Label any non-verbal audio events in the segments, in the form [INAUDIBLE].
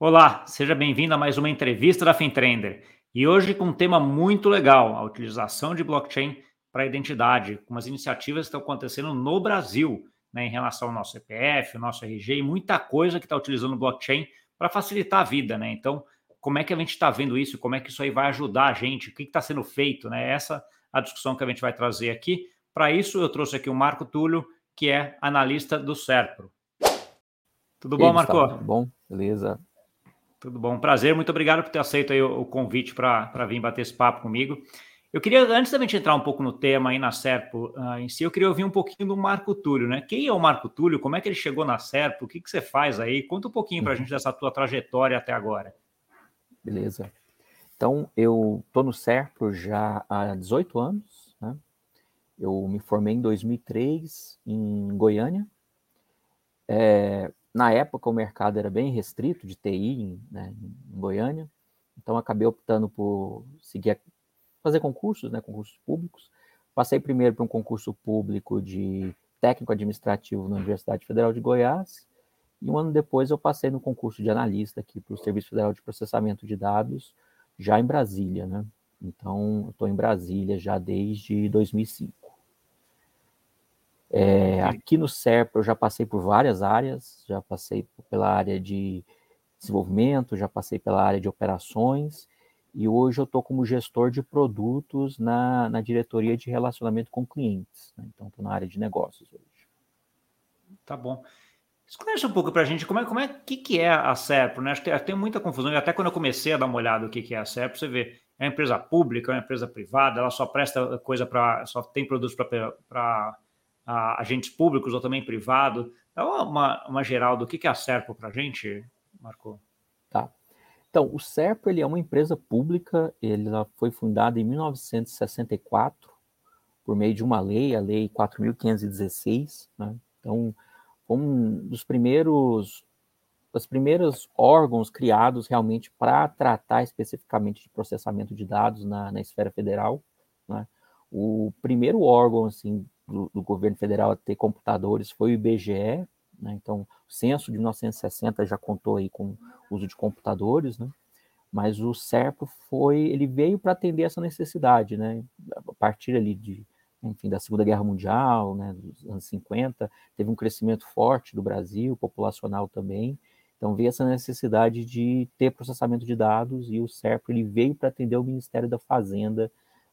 Olá, seja bem-vindo a mais uma entrevista da FinTrender. E hoje com um tema muito legal, a utilização de blockchain para identidade, com as iniciativas que estão acontecendo no Brasil, né, em relação ao nosso CPF, o nosso RG e muita coisa que está utilizando o blockchain para facilitar a vida, né? Então, como é que a gente está vendo isso? Como é que isso aí vai ajudar a gente? O que está sendo feito, né? Essa a discussão que a gente vai trazer aqui. Para isso, eu trouxe aqui o Marco Túlio, que é analista do Serpro. Tudo bom, Marco? Tudo bom, beleza. Tudo bom, prazer. Muito obrigado por ter aceito o, o convite para vir bater esse papo comigo. Eu queria, antes da gente entrar um pouco no tema aí na Serpo uh, em si, eu queria ouvir um pouquinho do Marco Túlio, né? Quem é o Marco Túlio? Como é que ele chegou na Serpo? O que, que você faz aí? Conta um pouquinho para a uhum. gente dessa tua trajetória até agora. Beleza. Então, eu estou no Serpo já há 18 anos, né? Eu me formei em 2003 em Goiânia. É, na época, o mercado era bem restrito de TI né, em Goiânia, então acabei optando por seguir fazer concursos, né, concursos públicos. Passei primeiro para um concurso público de técnico administrativo na Universidade Federal de Goiás, e um ano depois eu passei no concurso de analista aqui para o Serviço Federal de Processamento de Dados, já em Brasília, né? Então, estou em Brasília já desde 2005. É, aqui no SERP eu já passei por várias áreas, já passei pela área de desenvolvimento, já passei pela área de operações, e hoje eu estou como gestor de produtos na, na diretoria de relacionamento com clientes. Né? Então, estou na área de negócios hoje. Tá bom. Esclarece um pouco para a gente como é, como é que, que é a Serpro, né? Acho que tem muita confusão, e até quando eu comecei a dar uma olhada no que, que é a Serpro, você vê, é uma empresa pública, é uma empresa privada, ela só presta coisa para, só tem produtos para agentes públicos ou também privado. Dá uma, uma geral do que, que é a Serpro para a gente, Marco. Tá. Então, o SERPO ele é uma empresa pública, ela foi fundada em 1964 por meio de uma lei, a Lei 4.516. Né? Então, um dos primeiros dos primeiros órgãos criados realmente para tratar especificamente de processamento de dados na, na esfera federal. Né? O primeiro órgão assim, do, do, governo federal a ter computadores foi o IBGE, né? então o censo de 1960 já contou aí com o uso de computadores, né? mas o SERPO foi, ele veio para atender essa necessidade, né? a partir ali de enfim, da Segunda Guerra Mundial, né, dos anos 50, teve um crescimento forte do Brasil, populacional também, então veio essa necessidade de ter processamento de dados e o SERP ele veio para atender o Ministério da Fazenda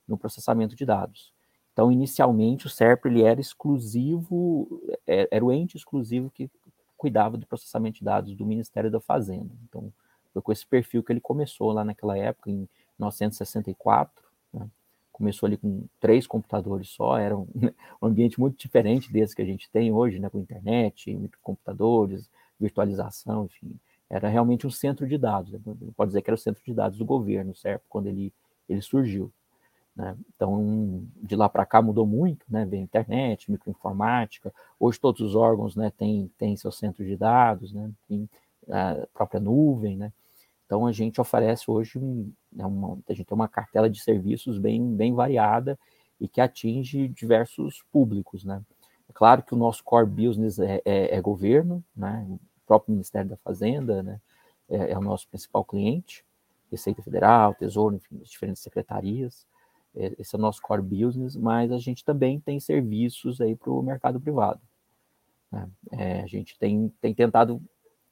no processamento de dados. Então, inicialmente, o SERP ele era exclusivo, é, era o ente exclusivo que cuidava do processamento de dados do Ministério da Fazenda. Então, foi com esse perfil que ele começou lá naquela época, em 1964, começou ali com três computadores só, era um, um, ambiente muito diferente desse que a gente tem hoje, né, com internet, computadores, virtualização, enfim, era realmente um centro de dados, né? pode dizer que era o centro de dados do governo, certo? Quando ele, ele surgiu. Né? Então, de lá para cá mudou muito, né? Veio internet, microinformática, hoje todos os órgãos né, têm, têm seu centro de dados, né? Tem a própria nuvem, né? Então a gente oferece hoje né, uma, a gente tem uma cartela de serviços bem, bem variada e que atinge diversos públicos, né? É claro que o nosso core business é, é, é governo, né? O próprio Ministério da Fazenda, né? É, é, o nosso principal cliente, Receita Federal, Tesouro, enfim, as diferentes secretarias. É, esse é o nosso core business, mas a gente também tem serviços aí para o mercado privado. Né? É, a gente tem, tem tentado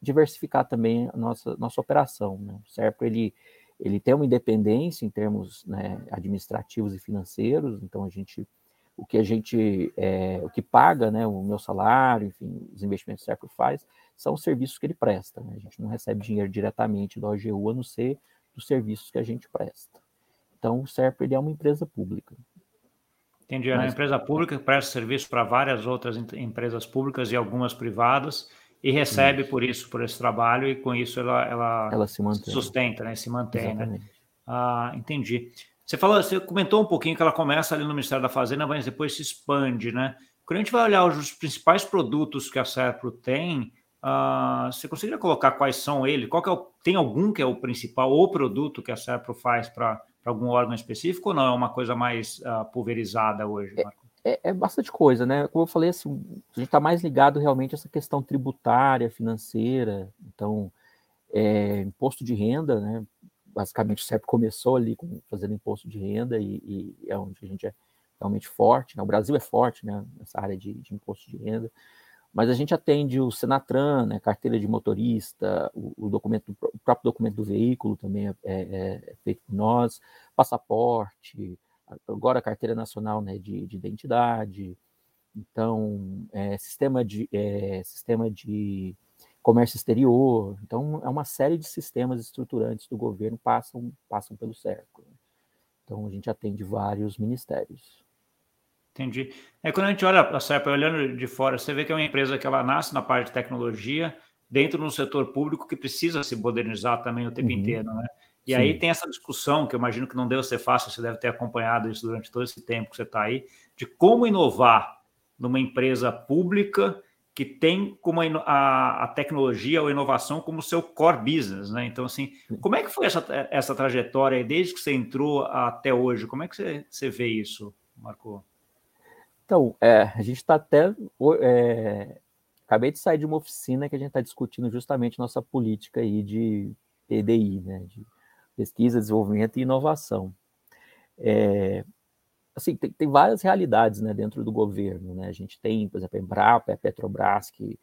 diversificar também a nossa, nossa operação. Né? O SERPRO, ele, ele tem uma independência em termos né, administrativos e financeiros, então a gente, o que a gente, é, o que paga, né, o meu salário, enfim, os investimentos que o SERPRO faz, são os serviços que ele presta. Né? A gente não recebe dinheiro diretamente do OGU, a não ser dos serviços que a gente presta. Então, o SERPRO ele é uma empresa pública. Entendi, é uma empresa pública que presta serviço para várias outras empresas públicas e algumas privadas, e recebe isso. por isso, por esse trabalho, e com isso ela, ela, ela se mantém. sustenta, né? Se mantém, né? Ah, entendi. Você falou, você comentou um pouquinho que ela começa ali no Ministério da Fazenda, mas depois se expande, né? Quando a gente vai olhar os principais produtos que a Serpro tem, uh, você conseguiria colocar quais são eles? Qual é o, tem algum que é o principal ou produto que a Serpro faz para algum órgão específico ou não? É uma coisa mais uh, pulverizada hoje, é, Marco? é, é, bastante coisa, né? Como eu falei, assim, a gente está mais ligado realmente a essa questão tributária, financeira. Então, é, imposto de renda, né? Basicamente o CEP começou ali com, fazendo imposto de renda e, e, é onde a gente é realmente forte. Né? O Brasil é forte né? nessa área de, de imposto de renda mas a gente atende o Senatran, né, carteira de motorista, o, o, documento, o próprio documento do veículo também é, é, é, feito por nós, passaporte, agora a carteira nacional né, de, de identidade, então é, sistema de é, sistema de comércio exterior, então é uma série de sistemas estruturantes do governo passam passam pelo cerco. Né. Então a gente atende vários ministérios. Entendi. É quando a gente olha a SERP olhando de fora, você vê que é uma empresa que ela nasce na parte de tecnologia, dentro de um setor público que precisa se modernizar também o tempo uhum. inteiro, né? E Sim. aí tem essa discussão, que eu imagino que não deve ser fácil, você deve ter acompanhado isso durante todo esse tempo que você está aí, de como inovar numa empresa pública que tem como a, a, tecnologia ou inovação como seu core business, né? Então, assim, como é que foi essa, essa trajetória desde que você entrou até hoje? Como é que você, você vê isso, Marco? Então, é, a gente está até. É, acabei de sair de uma oficina que a gente está discutindo justamente nossa política aí de PDI, né, de pesquisa, desenvolvimento e inovação. É, assim, tem, tem, várias realidades né, dentro do governo. Né? A gente tem, por exemplo, a Embrapa, a Petrobras, que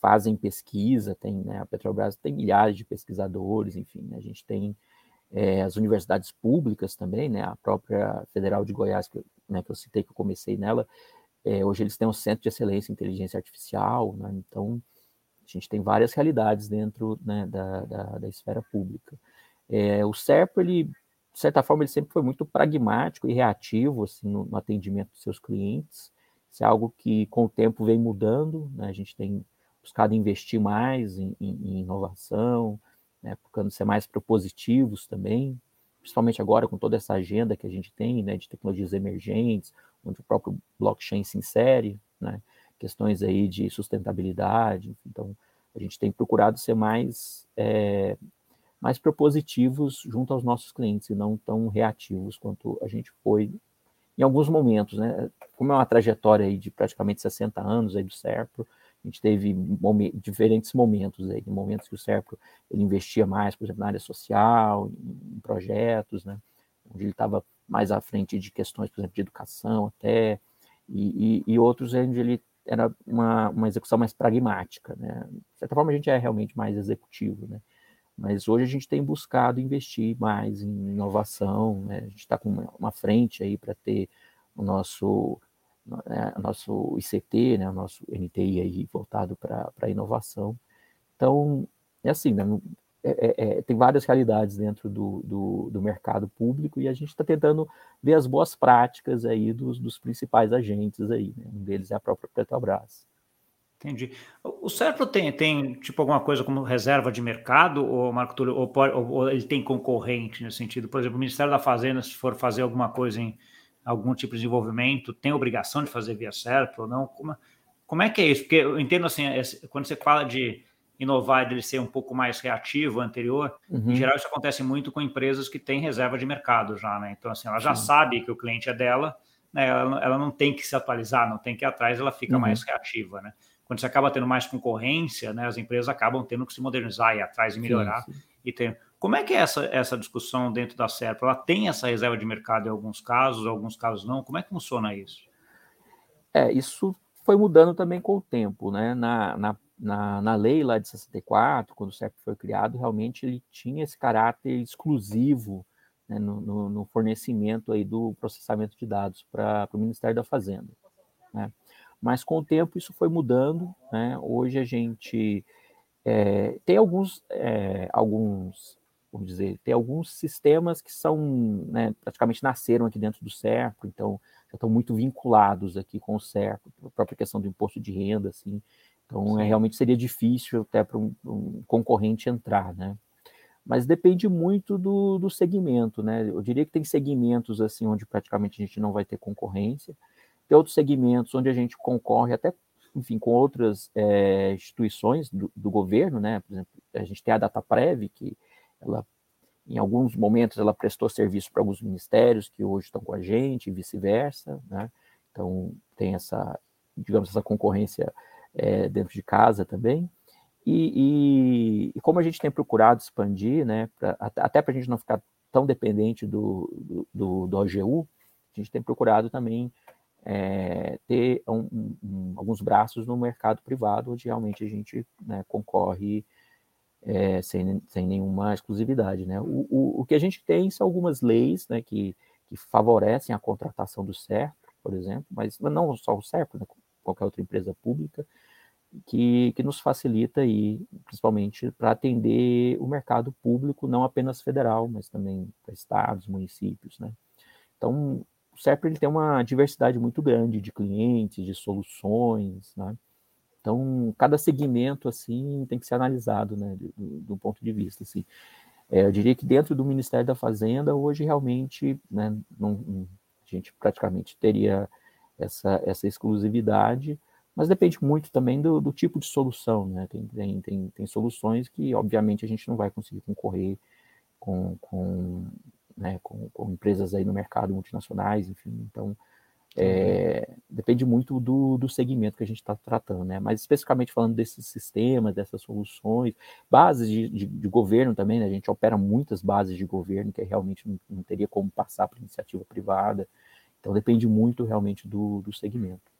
fazem pesquisa, tem, né, a Petrobras tem milhares de pesquisadores, enfim, né, a gente tem é, as universidades públicas também, né, a própria Federal de Goiás, que, né, que eu citei, que eu comecei nela, é, hoje eles têm um centro de excelência em inteligência artificial, né, então a gente tem várias realidades dentro né, da, da, da, esfera pública. É, o SERPO, ele, de certa forma, ele sempre foi muito pragmático e reativo assim, no, no atendimento dos seus clientes, isso é algo que com o tempo vem mudando, né, a gente tem buscado investir mais em, em, em inovação, né, procurando ser mais propositivos também, principalmente agora com toda essa agenda que a gente tem, né, de tecnologias emergentes, onde o próprio blockchain se insere, né, questões aí de sustentabilidade, então a gente tem procurado ser mais é, mais propositivos junto aos nossos clientes e não tão reativos quanto a gente foi em alguns momentos, né? Como é uma trajetória aí de praticamente 60 anos aí do Serpro, a gente teve diferentes momentos aí, momentos que o Serpro ele investia mais, por exemplo, na área social, em, projetos, né, onde ele estava mais à frente de questões, por exemplo, de educação até, e, e, e outros onde ele era uma, uma execução mais pragmática, né. De certa forma, a gente é realmente mais executivo, né, mas hoje a gente tem buscado investir mais em inovação, né, a gente está com uma, uma frente aí para ter o nosso né, nosso ICT, né, nosso NTI aí voltado para a inovação. Então, é assim, né, é, é, é, tem várias realidades dentro do, do, do mercado público e a gente está tentando ver as boas práticas aí dos, dos principais agentes aí, né, um deles é a própria Petrobras. Entendi. O Serpro tem, tem tipo alguma coisa como reserva de mercado, ou Marco Túlio, ou, ou, ou ele tem concorrente nesse sentido? Por exemplo, o Ministério da Fazenda, se for fazer alguma coisa em algum tipo de desenvolvimento, tem obrigação de fazer via certo ou não? Como, como é que é isso? Porque eu entendo assim, quando você fala de inovar e dele ser um pouco mais reativo, anterior, uhum. em geral isso acontece muito com empresas que têm reserva de mercado já, né? Então, assim, ela já Sim. sabe que o cliente é dela, né? Ela, ela, não tem que se atualizar, não tem que ir atrás, ela fica uhum. mais reativa, né? Quando você acaba tendo mais concorrência, né? As empresas acabam tendo que se modernizar e ir atrás e melhorar. Sim, sim. E tem, como é que é essa, essa discussão dentro da SERP? Ela tem essa reserva de mercado em alguns casos, alguns casos não? Como é que funciona isso? É, isso foi mudando também com o tempo, né? Na, na, na, na lei lá de 64, quando o SERP foi criado, realmente ele tinha esse caráter exclusivo né, no, no, no, fornecimento aí do processamento de dados para o Ministério da Fazenda. Né? Mas com o tempo isso foi mudando, né? Hoje a gente é, tem alguns, é, alguns vamos dizer, tem alguns sistemas que são, né, praticamente nasceram aqui dentro do CERCO, então já estão muito vinculados aqui com o CERCO, a própria questão do imposto de renda, assim, então é, realmente seria difícil até para um, um, concorrente entrar, né? Mas depende muito do, do segmento, né? Eu diria que tem segmentos assim onde praticamente a gente não vai ter concorrência, tem outros segmentos onde a gente concorre até, enfim, com outras é, instituições do, do, governo, né? Por exemplo, a gente tem a DataPrev, que ela em alguns momentos ela prestou serviço para alguns ministérios que hoje estão com a gente e vice-versa, né? Então tem essa, digamos, essa concorrência é, dentro de casa também. E, e, e, como a gente tem procurado expandir, né, pra, até para a gente não ficar tão dependente do, do, do, OGU, a gente tem procurado também é, ter um, um, alguns braços no mercado privado, onde realmente a gente né, concorre é, sem, sem nenhuma exclusividade. Né? O, o, o, que a gente tem são algumas leis né, que, que favorecem a contratação do CERP, por exemplo, mas não só o CERP, né, qualquer outra empresa pública, que, que nos facilita aí, principalmente para atender o mercado público, não apenas federal, mas também para estados, municípios. Né? Então, o CERP ele tem uma diversidade muito grande de clientes, de soluções, né? Então, cada segmento, assim, tem que ser analisado, né, do, do ponto de vista, assim. É, eu diria que dentro do Ministério da Fazenda, hoje, realmente, né, não, a gente praticamente teria essa, essa exclusividade, mas depende muito também do, do tipo de solução, né, tem, tem, tem, tem, soluções que, obviamente, a gente não vai conseguir concorrer com, com, né, com, com empresas aí no mercado multinacionais, enfim, então é, depende muito do, do segmento que a gente está tratando, né? Mas especificamente falando desses sistemas, dessas soluções, bases de, de, de, governo também, né? A gente opera muitas bases de governo que realmente não, não teria como passar para iniciativa privada. Então depende muito realmente do, do segmento.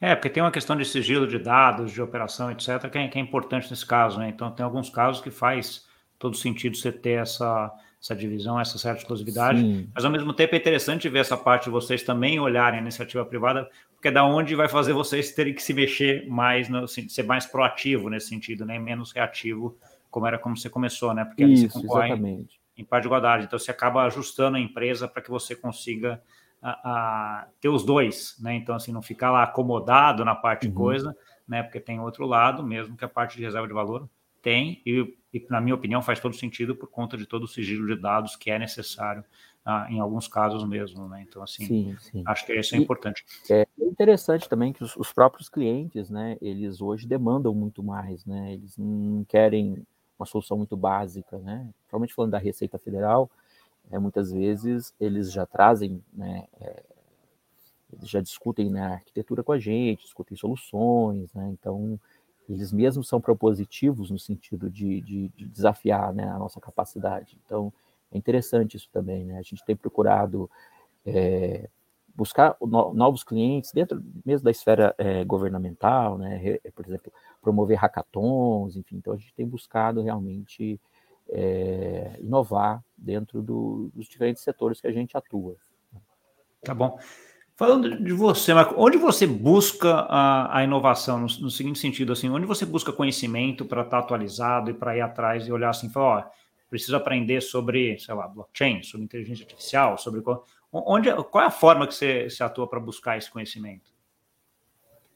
É, porque tem uma questão de sigilo de dados, de operação, etc., que é, que é importante nesse caso, né? Então tem alguns casos que faz todo sentido você ter essa essa divisão, essa certa exclusividade, Sim. mas ao mesmo tempo é interessante ver essa parte de vocês também olharem a iniciativa privada, porque é da onde vai fazer vocês terem que se mexer mais, no, ser mais proativo nesse sentido, né? menos reativo, como era como você começou, né? Porque Isso, você concorre exatamente. em par de igualdade. Então você acaba ajustando a empresa para que você consiga a, a, ter os dois, né? Então, assim, não ficar lá acomodado na parte uhum. de coisa, né? Porque tem outro lado, mesmo que a parte de reserva de valor tem, e, e, na minha opinião faz todo sentido por conta de todo o sigilo de dados que é necessário ah, em alguns casos mesmo, né? Então, assim, sim, sim. acho que isso é e importante. É interessante também que os, os, próprios clientes, né, eles hoje demandam muito mais, né? Eles não querem uma solução muito básica, né? Principalmente falando da Receita Federal, é, muitas vezes eles já trazem, né, é, eles já discutem né, arquitetura com a gente, discutem soluções, né? Então, eles mesmos são propositivos no sentido de, de, de desafiar né, a nossa capacidade. Então, é interessante isso também. Né? A gente tem procurado é, buscar no, novos clientes dentro mesmo da esfera é, governamental, né? por exemplo, promover hackathons, enfim. Então, a gente tem buscado realmente é, inovar dentro do, dos diferentes setores que a gente atua. Tá bom. Falando de você, Marco, onde você busca a, a inovação? No, no, seguinte sentido, assim, onde você busca conhecimento para estar tá atualizado e para ir atrás e olhar assim, falar, ó, preciso aprender sobre, sei lá, blockchain, sobre inteligência artificial, sobre qual, onde, qual é a forma que você, você atua para buscar esse conhecimento?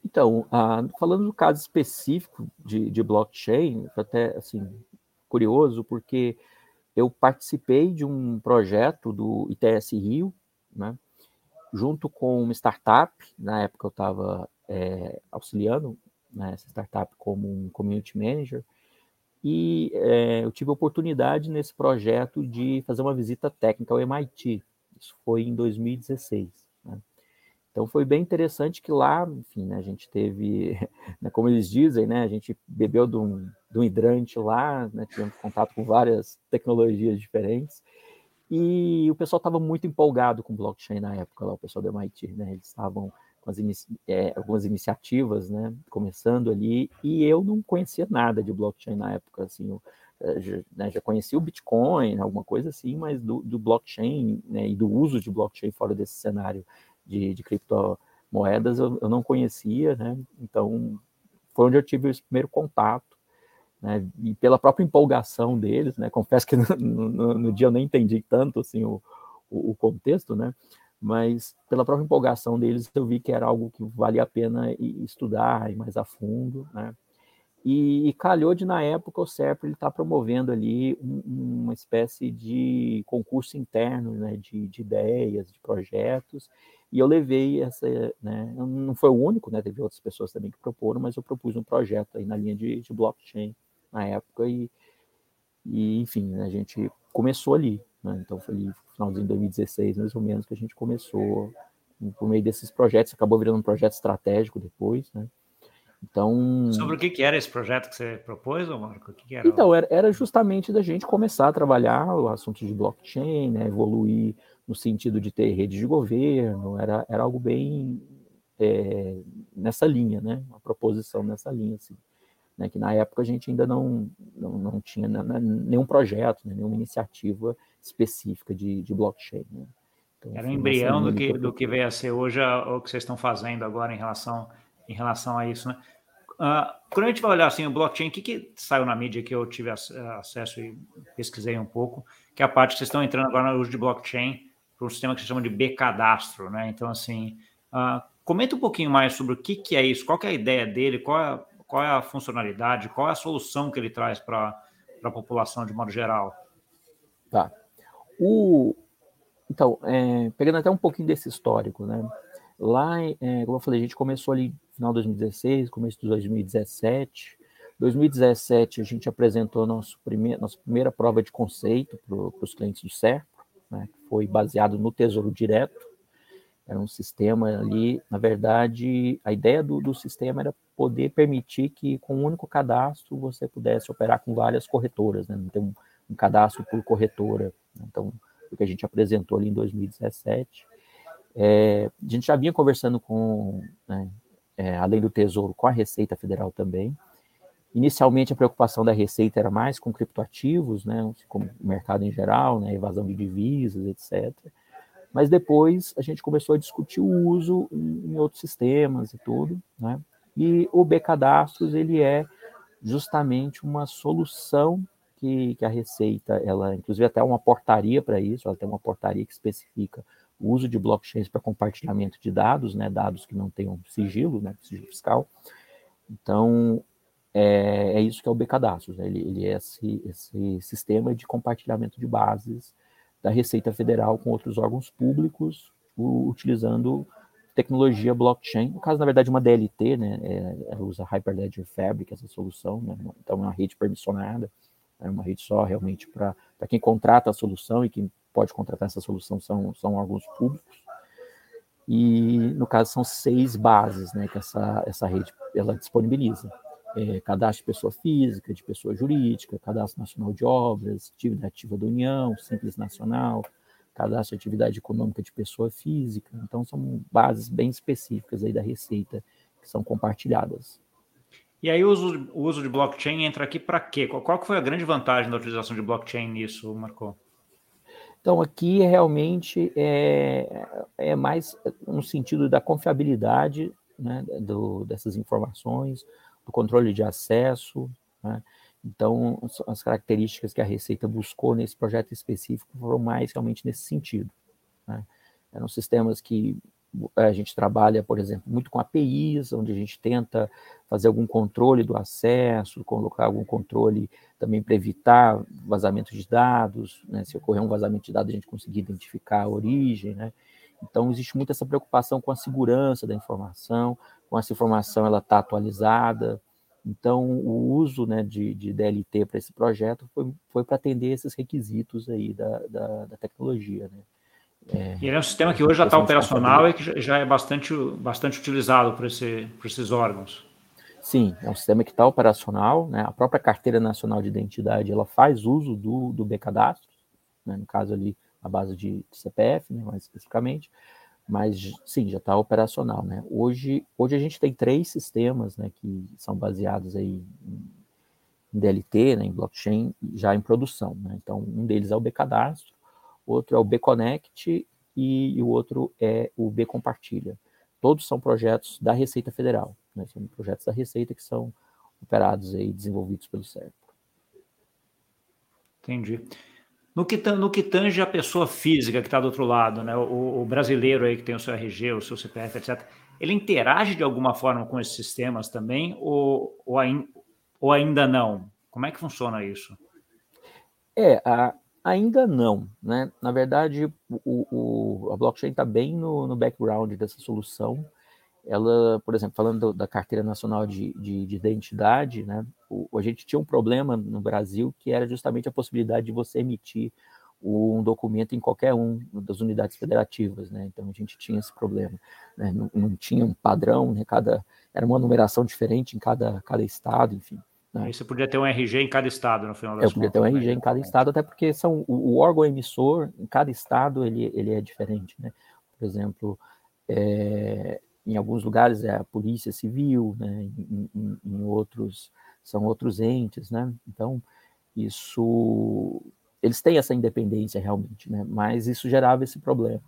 Então, ah, falando do caso específico de, de blockchain, até assim curioso porque eu participei de um projeto do ITS Rio, né? Junto com uma startup, na época eu estava é, auxiliando né, essa startup como um community manager, e é, eu tive a oportunidade nesse projeto de fazer uma visita técnica ao MIT. Isso foi em 2016. Né? Então foi bem interessante que lá, enfim, né, a gente teve, [LAUGHS] né, como eles dizem, né, a gente bebeu de um, de um hidrante lá, né, tivemos contato com várias tecnologias diferentes, e o pessoal estava muito empolgado com blockchain na época, lá, o pessoal do MIT, né? Eles estavam com inici é, algumas iniciativas, né? Começando ali, e eu não conhecia nada de blockchain na época, assim, eu, é, já, né, já conhecia o Bitcoin, alguma coisa assim, mas do, do blockchain né, e do uso de blockchain fora desse cenário de, de criptomoedas eu, eu não conhecia, né? Então foi onde eu tive esse primeiro contato né, e pela própria empolgação deles, né, confesso que [LAUGHS] no, no, no dia eu nem entendi tanto assim o, o, contexto, né, mas pela própria empolgação deles eu vi que era algo que valia a pena estudar e mais a fundo, né, e, e calhou de na época o CERP ele está promovendo ali um, uma espécie de concurso interno, né, de, de ideias, de projetos, e eu levei essa, né, não foi o único, né, teve outras pessoas também que proporam, mas eu propus um projeto aí na linha de, de blockchain na época e, e enfim, né, a gente começou ali, né, então foi no finalzinho de 2016 mais ou menos que a gente começou por meio desses projetos, acabou virando um projeto estratégico depois, né, Então, sobre o que, que era esse projeto que você propôs, Marco? Que que era? Então, era, era, justamente da gente começar a trabalhar o assunto de blockchain, né, evoluir no sentido de ter rede de governo, era, era algo bem é, nessa linha, né, uma proposição nessa linha, assim, né, que na época a gente ainda não, não, não tinha nenhum projeto, né, nenhuma iniciativa específica de, de blockchain. Né. Então, era um embrião do que, do que veio a ser hoje o que vocês estão fazendo agora em relação em relação a isso, né? Uh, quando a gente vai olhar assim o blockchain, o que, que saiu na mídia que eu tive acesso e pesquisei um pouco, que é a parte que vocês estão entrando agora no uso de blockchain para um sistema que se chama de B-cadastro, né? Então, assim, uh, comenta um pouquinho mais sobre o que, que é isso, qual é a ideia dele, qual é, qual é a funcionalidade, qual é a solução que ele traz para a população de modo geral. Tá. O, então, é, pegando até um pouquinho desse histórico, né? Lá, é, como eu falei, a gente começou ali no final de 2016, começo de 2017. 2017 a gente apresentou nosso primeir, nossa primeira prova de conceito para os clientes do Serpo, né, que foi baseado no Tesouro Direto. Era um sistema ali, na verdade, a ideia do, do sistema era poder permitir que com um único cadastro você pudesse operar com várias corretoras, né, não ter um, cadastro por corretora. Então, o que a gente apresentou ali em 2017. É, a gente já vinha conversando com, né, é, além do Tesouro, com a Receita Federal também. Inicialmente, a preocupação da Receita era mais com criptoativos, né, como o mercado em geral, né, evasão de divisas, etc. Mas depois a gente começou a discutir o uso em, em outros sistemas e tudo, né? E o B-Cadastros, ele é justamente uma solução que, que, a Receita, ela, inclusive até uma portaria para isso, ela tem uma portaria que especifica o uso de blockchains para compartilhamento de dados, né, dados que não tenham sigilo, né, sigilo fiscal. Então, é, é isso que é o B-Cadastros, né, ele, ele é esse, esse sistema de compartilhamento de bases da Receita Federal com outros órgãos públicos, o, utilizando tecnologia blockchain, no caso, na verdade, uma DLT, né, é, usa Hyperledger Fabric, essa solução, né, então é uma rede permissionada, é uma rede só realmente para quem contrata a solução e quem pode contratar essa solução são, são órgãos públicos. E, no caso, são seis bases né, que essa, essa rede ela disponibiliza. É, cadastro de pessoa física, de pessoa jurídica, cadastro nacional de obras, atividade ativa da União, simples nacional, cadastro de atividade econômica de pessoa física. Então, são bases bem específicas aí da Receita que são compartilhadas. E aí o uso, o uso de blockchain entra aqui para quê? Qual, qual foi a grande vantagem da utilização de blockchain nisso, Marco? Então, aqui realmente é, é mais no sentido da confiabilidade né, do, dessas informações, do controle de acesso. Né? Então, as características que a Receita buscou nesse projeto específico foram mais realmente nesse sentido. Né? Eram sistemas que a gente trabalha, por exemplo, muito com APIs, onde a gente tenta fazer algum controle do acesso, colocar algum controle também para evitar vazamento de dados, né? se ocorrer um vazamento de dados, a gente conseguir identificar a origem, né? Então, existe muito essa preocupação com a segurança da informação, com essa informação ela está atualizada. Então, o uso né, de, de DLT para esse projeto foi, foi para atender esses requisitos aí da, da, da tecnologia, né? É, e ele é um sistema que hoje já está operacional e que já é bastante, bastante utilizado por, esse, por esses órgãos. Sim, é um sistema que está operacional. Né? A própria Carteira Nacional de Identidade ela faz uso do, do B-Cadastro, né? no caso ali a base de, de CPF, né? mais especificamente, mas sim, já está operacional. Né? Hoje, hoje a gente tem três sistemas né, que são baseados aí em, DLT, né, em blockchain, já em produção. Né? Então, um deles é o B-Cadastro, outro é o B-Connect e, e, o outro é o B-Compartilha. Todos são projetos da Receita Federal, né? são projetos da Receita que são operados e desenvolvidos pelo CERP. Entendi. No que, no que tange a pessoa física que está do outro lado, né? O, o, brasileiro aí que tem o seu RG, o seu CPF, etc., ele interage de alguma forma com esses sistemas também ou, ou, ou ainda não? Como é que funciona isso? É, a, Ainda não, né? Na verdade, o, o a blockchain está bem no, no, background dessa solução. Ela, por exemplo, falando da carteira nacional de, de, de identidade, né? O, a gente tinha um problema no Brasil que era justamente a possibilidade de você emitir um documento em qualquer um das unidades federativas, né? Então a gente tinha esse problema, né? não, não, tinha um padrão, né? Cada era uma numeração diferente em cada cada estado, enfim. Né? Você podia ter um RG em cada estado, no final das Eu podia ter um RG né? em cada estado, até porque são o, o, órgão emissor em cada estado ele ele é diferente, né? Por exemplo, é, em alguns lugares é a polícia civil, né? Em, em, em outros são outros entes, né? Então isso eles têm essa independência realmente, né? Mas isso gerava esse problema.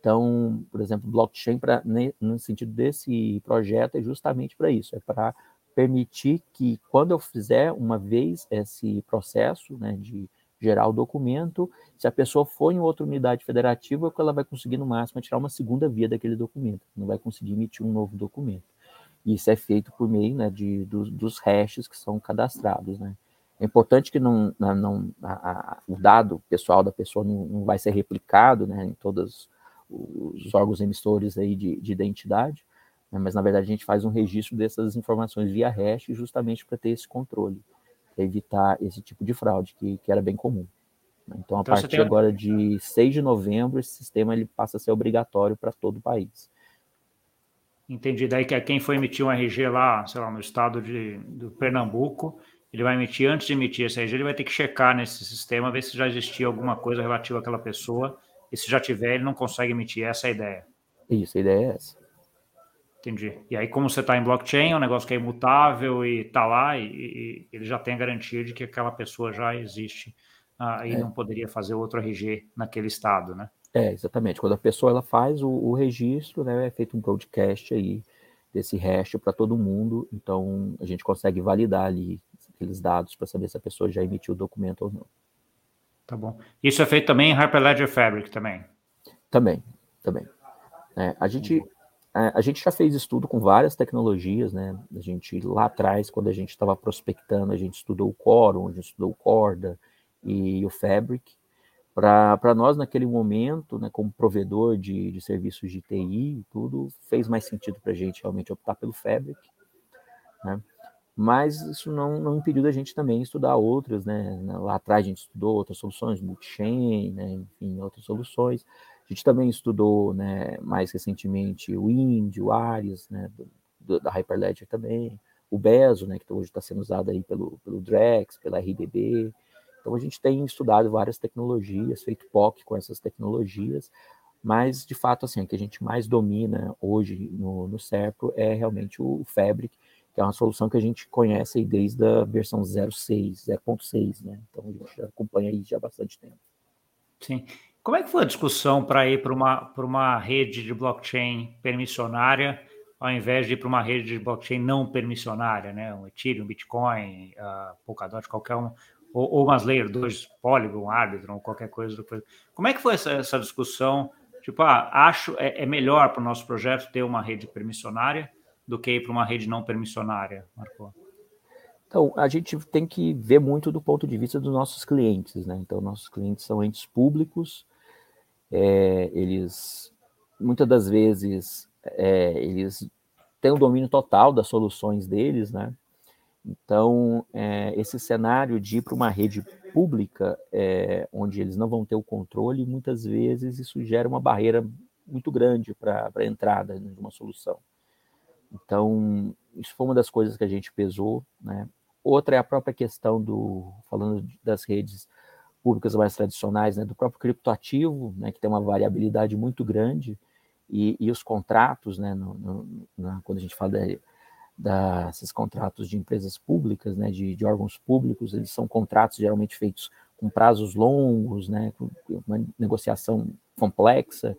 Então, por exemplo, blockchain pra, no sentido desse projeto é justamente para isso, é para permitir que quando eu fizer uma vez esse processo, né, de gerar o documento, se a pessoa for em outra unidade federativa, ela vai conseguir no máximo tirar uma segunda via daquele documento, não vai conseguir emitir um novo documento. E isso é feito por meio né, de, dos, hashes que são cadastrados, né? É importante que não, não a, a, o dado pessoal da pessoa não, não, vai ser replicado né, em todos os órgãos emissores aí de, de identidade, né, mas na verdade a gente faz um registro dessas informações via hash justamente para ter esse controle, evitar esse tipo de fraude que, que era bem comum. Então, a então, partir tem... agora de 6 de novembro, esse sistema ele passa a ser obrigatório para todo o país. Entendi. Daí que quem foi emitir um RG lá, sei lá, no estado de, do Pernambuco, ele vai emitir, antes de emitir esse RG, ele vai ter que checar nesse sistema, ver se já existia alguma coisa relativa àquela pessoa, e se já tiver, ele não consegue emitir. Essa é a ideia. Isso, a ideia é essa. Entendi. E aí, como você está em blockchain, é um negócio que é imutável e está lá, e, e, ele já tem a garantia de que aquela pessoa já existe ah, e é. não poderia fazer outro RG naquele estado, né? É, exatamente. Quando a pessoa ela faz o, o registro, né, é feito um broadcast aí desse hash para todo mundo, então a gente consegue validar ali aqueles dados para saber se a pessoa já emitiu o documento ou não. Tá bom. Isso é feito também em Hyperledger Fabric também? Também, também. É, a gente a, a, gente já fez estudo com várias tecnologias, né? A gente lá atrás, quando a gente estava prospectando, a gente estudou o Quorum, a gente estudou o Corda e o Fabric. Para nós, naquele momento, né, como provedor de, de serviços de TI e tudo, fez mais sentido para a gente realmente optar pelo Fabric. Né? mas isso não, não impediu da gente também estudar outras, né? Lá atrás a gente estudou outras soluções, multi-chain, né? enfim, outras soluções. A gente também estudou, né, mais recentemente, o Wind, o Ares, né, do, da Hyperledger também, o Bezo, né, que hoje está sendo usado aí pelo, pelo Drex, pela RDB. Então a gente tem estudado várias tecnologias, feito POC com essas tecnologias, mas de fato, assim, o que a gente mais domina hoje no, no Serpo é realmente o Fabric, que é uma solução que a gente conhece aí desde a versão 0.6, 0.6, né? Então a gente acompanha isso já há bastante tempo. Sim. Como é que foi a discussão para ir para uma, uma rede de blockchain permissionária, ao invés de ir para uma rede de blockchain não permissionária, né? Um Ethereum, Bitcoin, uh, Polkadot, qualquer um, ou, ou umas Layer 2, Polygon, Arbitrum, qualquer coisa. Como é que foi essa, essa discussão? Tipo, ah, acho é, é melhor para o nosso projeto ter uma rede permissionária do que ir para uma rede não permissionária, Marco? Então, a gente tem que ver muito do ponto de vista dos nossos clientes, né? Então, nossos clientes são entes públicos, é, eles, muitas das vezes, é, eles têm o domínio total das soluções deles, né? Então, é, esse cenário de ir para uma rede pública, é, onde eles não vão ter o controle, muitas vezes isso gera uma barreira muito grande para a entrada de uma solução. Então, isso foi uma das coisas que a gente pesou, né? Outra é a própria questão do, falando das redes públicas mais tradicionais, né, do próprio criptoativo, né, que tem uma variabilidade muito grande, e, e os contratos, né, no, no, na, quando a gente fala desses contratos de empresas públicas, né, de, de, órgãos públicos, eles são contratos geralmente feitos com prazos longos, né, com uma negociação complexa,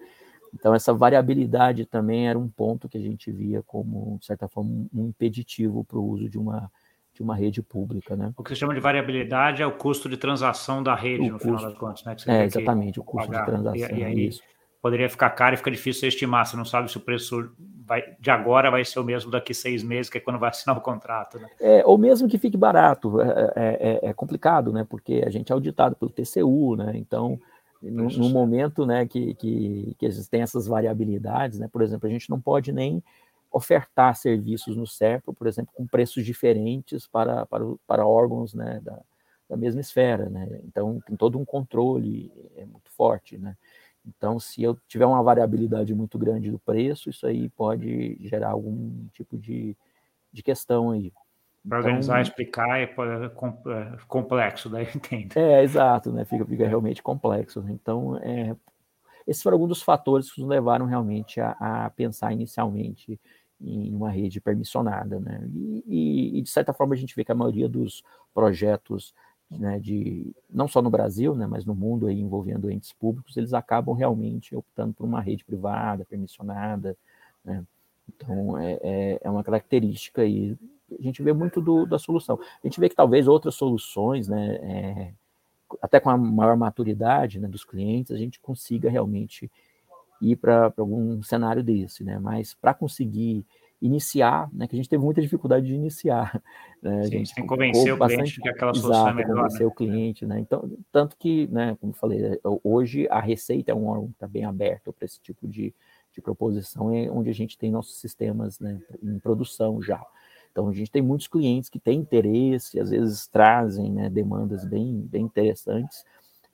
então, essa variabilidade também era um ponto que a gente via como, de certa forma, um impeditivo para o uso de uma, de uma rede pública. Né? O que se chama de variabilidade é o custo de transação da rede, o no custo, final das contas. Né? é, exatamente, o custo pagar. de transação. E, e aí isso. poderia ficar caro e fica difícil você estimar. Você não sabe se o preço vai, de agora vai ser o mesmo daqui seis meses, que é quando vai [LAUGHS] assinar o contrato. Né? É, ou mesmo que fique barato. É, é, é, é complicado, né? porque a gente é auditado pelo TCU, né? então no, no, momento né, que, que, que existem essas variabilidades, né, por exemplo, a gente não pode nem ofertar serviços no CERPO, por exemplo, com preços diferentes para, para, para órgãos né, da, da mesma esfera, né? Então tem todo um controle é muito forte, né? Então, se eu tiver uma variabilidade muito grande do preço, isso aí pode gerar algum tipo de, de questão aí. Para organizar, então, explicar, é, é complexo, daí entendo. É, exato, né? Fica, fica realmente complexo. Né? Então, é, esses foram alguns dos fatores que nos levaram realmente a, a pensar inicialmente em uma rede permissionada, né? E, e, e, de certa forma a gente vê que a maioria dos projetos, né, de não só no Brasil, né, mas no mundo aí envolvendo entes públicos, eles acabam realmente optando por uma rede privada, permissionada, né? Então é, é, é uma característica aí. A gente vê muito do, da solução. A gente vê que talvez outras soluções, né, é, até com a maior maturidade né, dos clientes, a gente consiga realmente ir para algum cenário desse, né? Mas para conseguir iniciar, né? Que a gente teve muita dificuldade de iniciar. [LAUGHS] Né? Sim, a gente tem que convencer o bastante, cliente que aquela solução exato, é melhor. Convencer né? o cliente, né? Então, tanto que, né? Como eu falei, é, hoje a Receita é um órgão que está bem aberto para esse tipo de, de proposição, é onde a gente tem nossos sistemas né, em produção já. Então, a gente tem muitos clientes que têm interesse, às vezes trazem né, demandas bem, bem interessantes,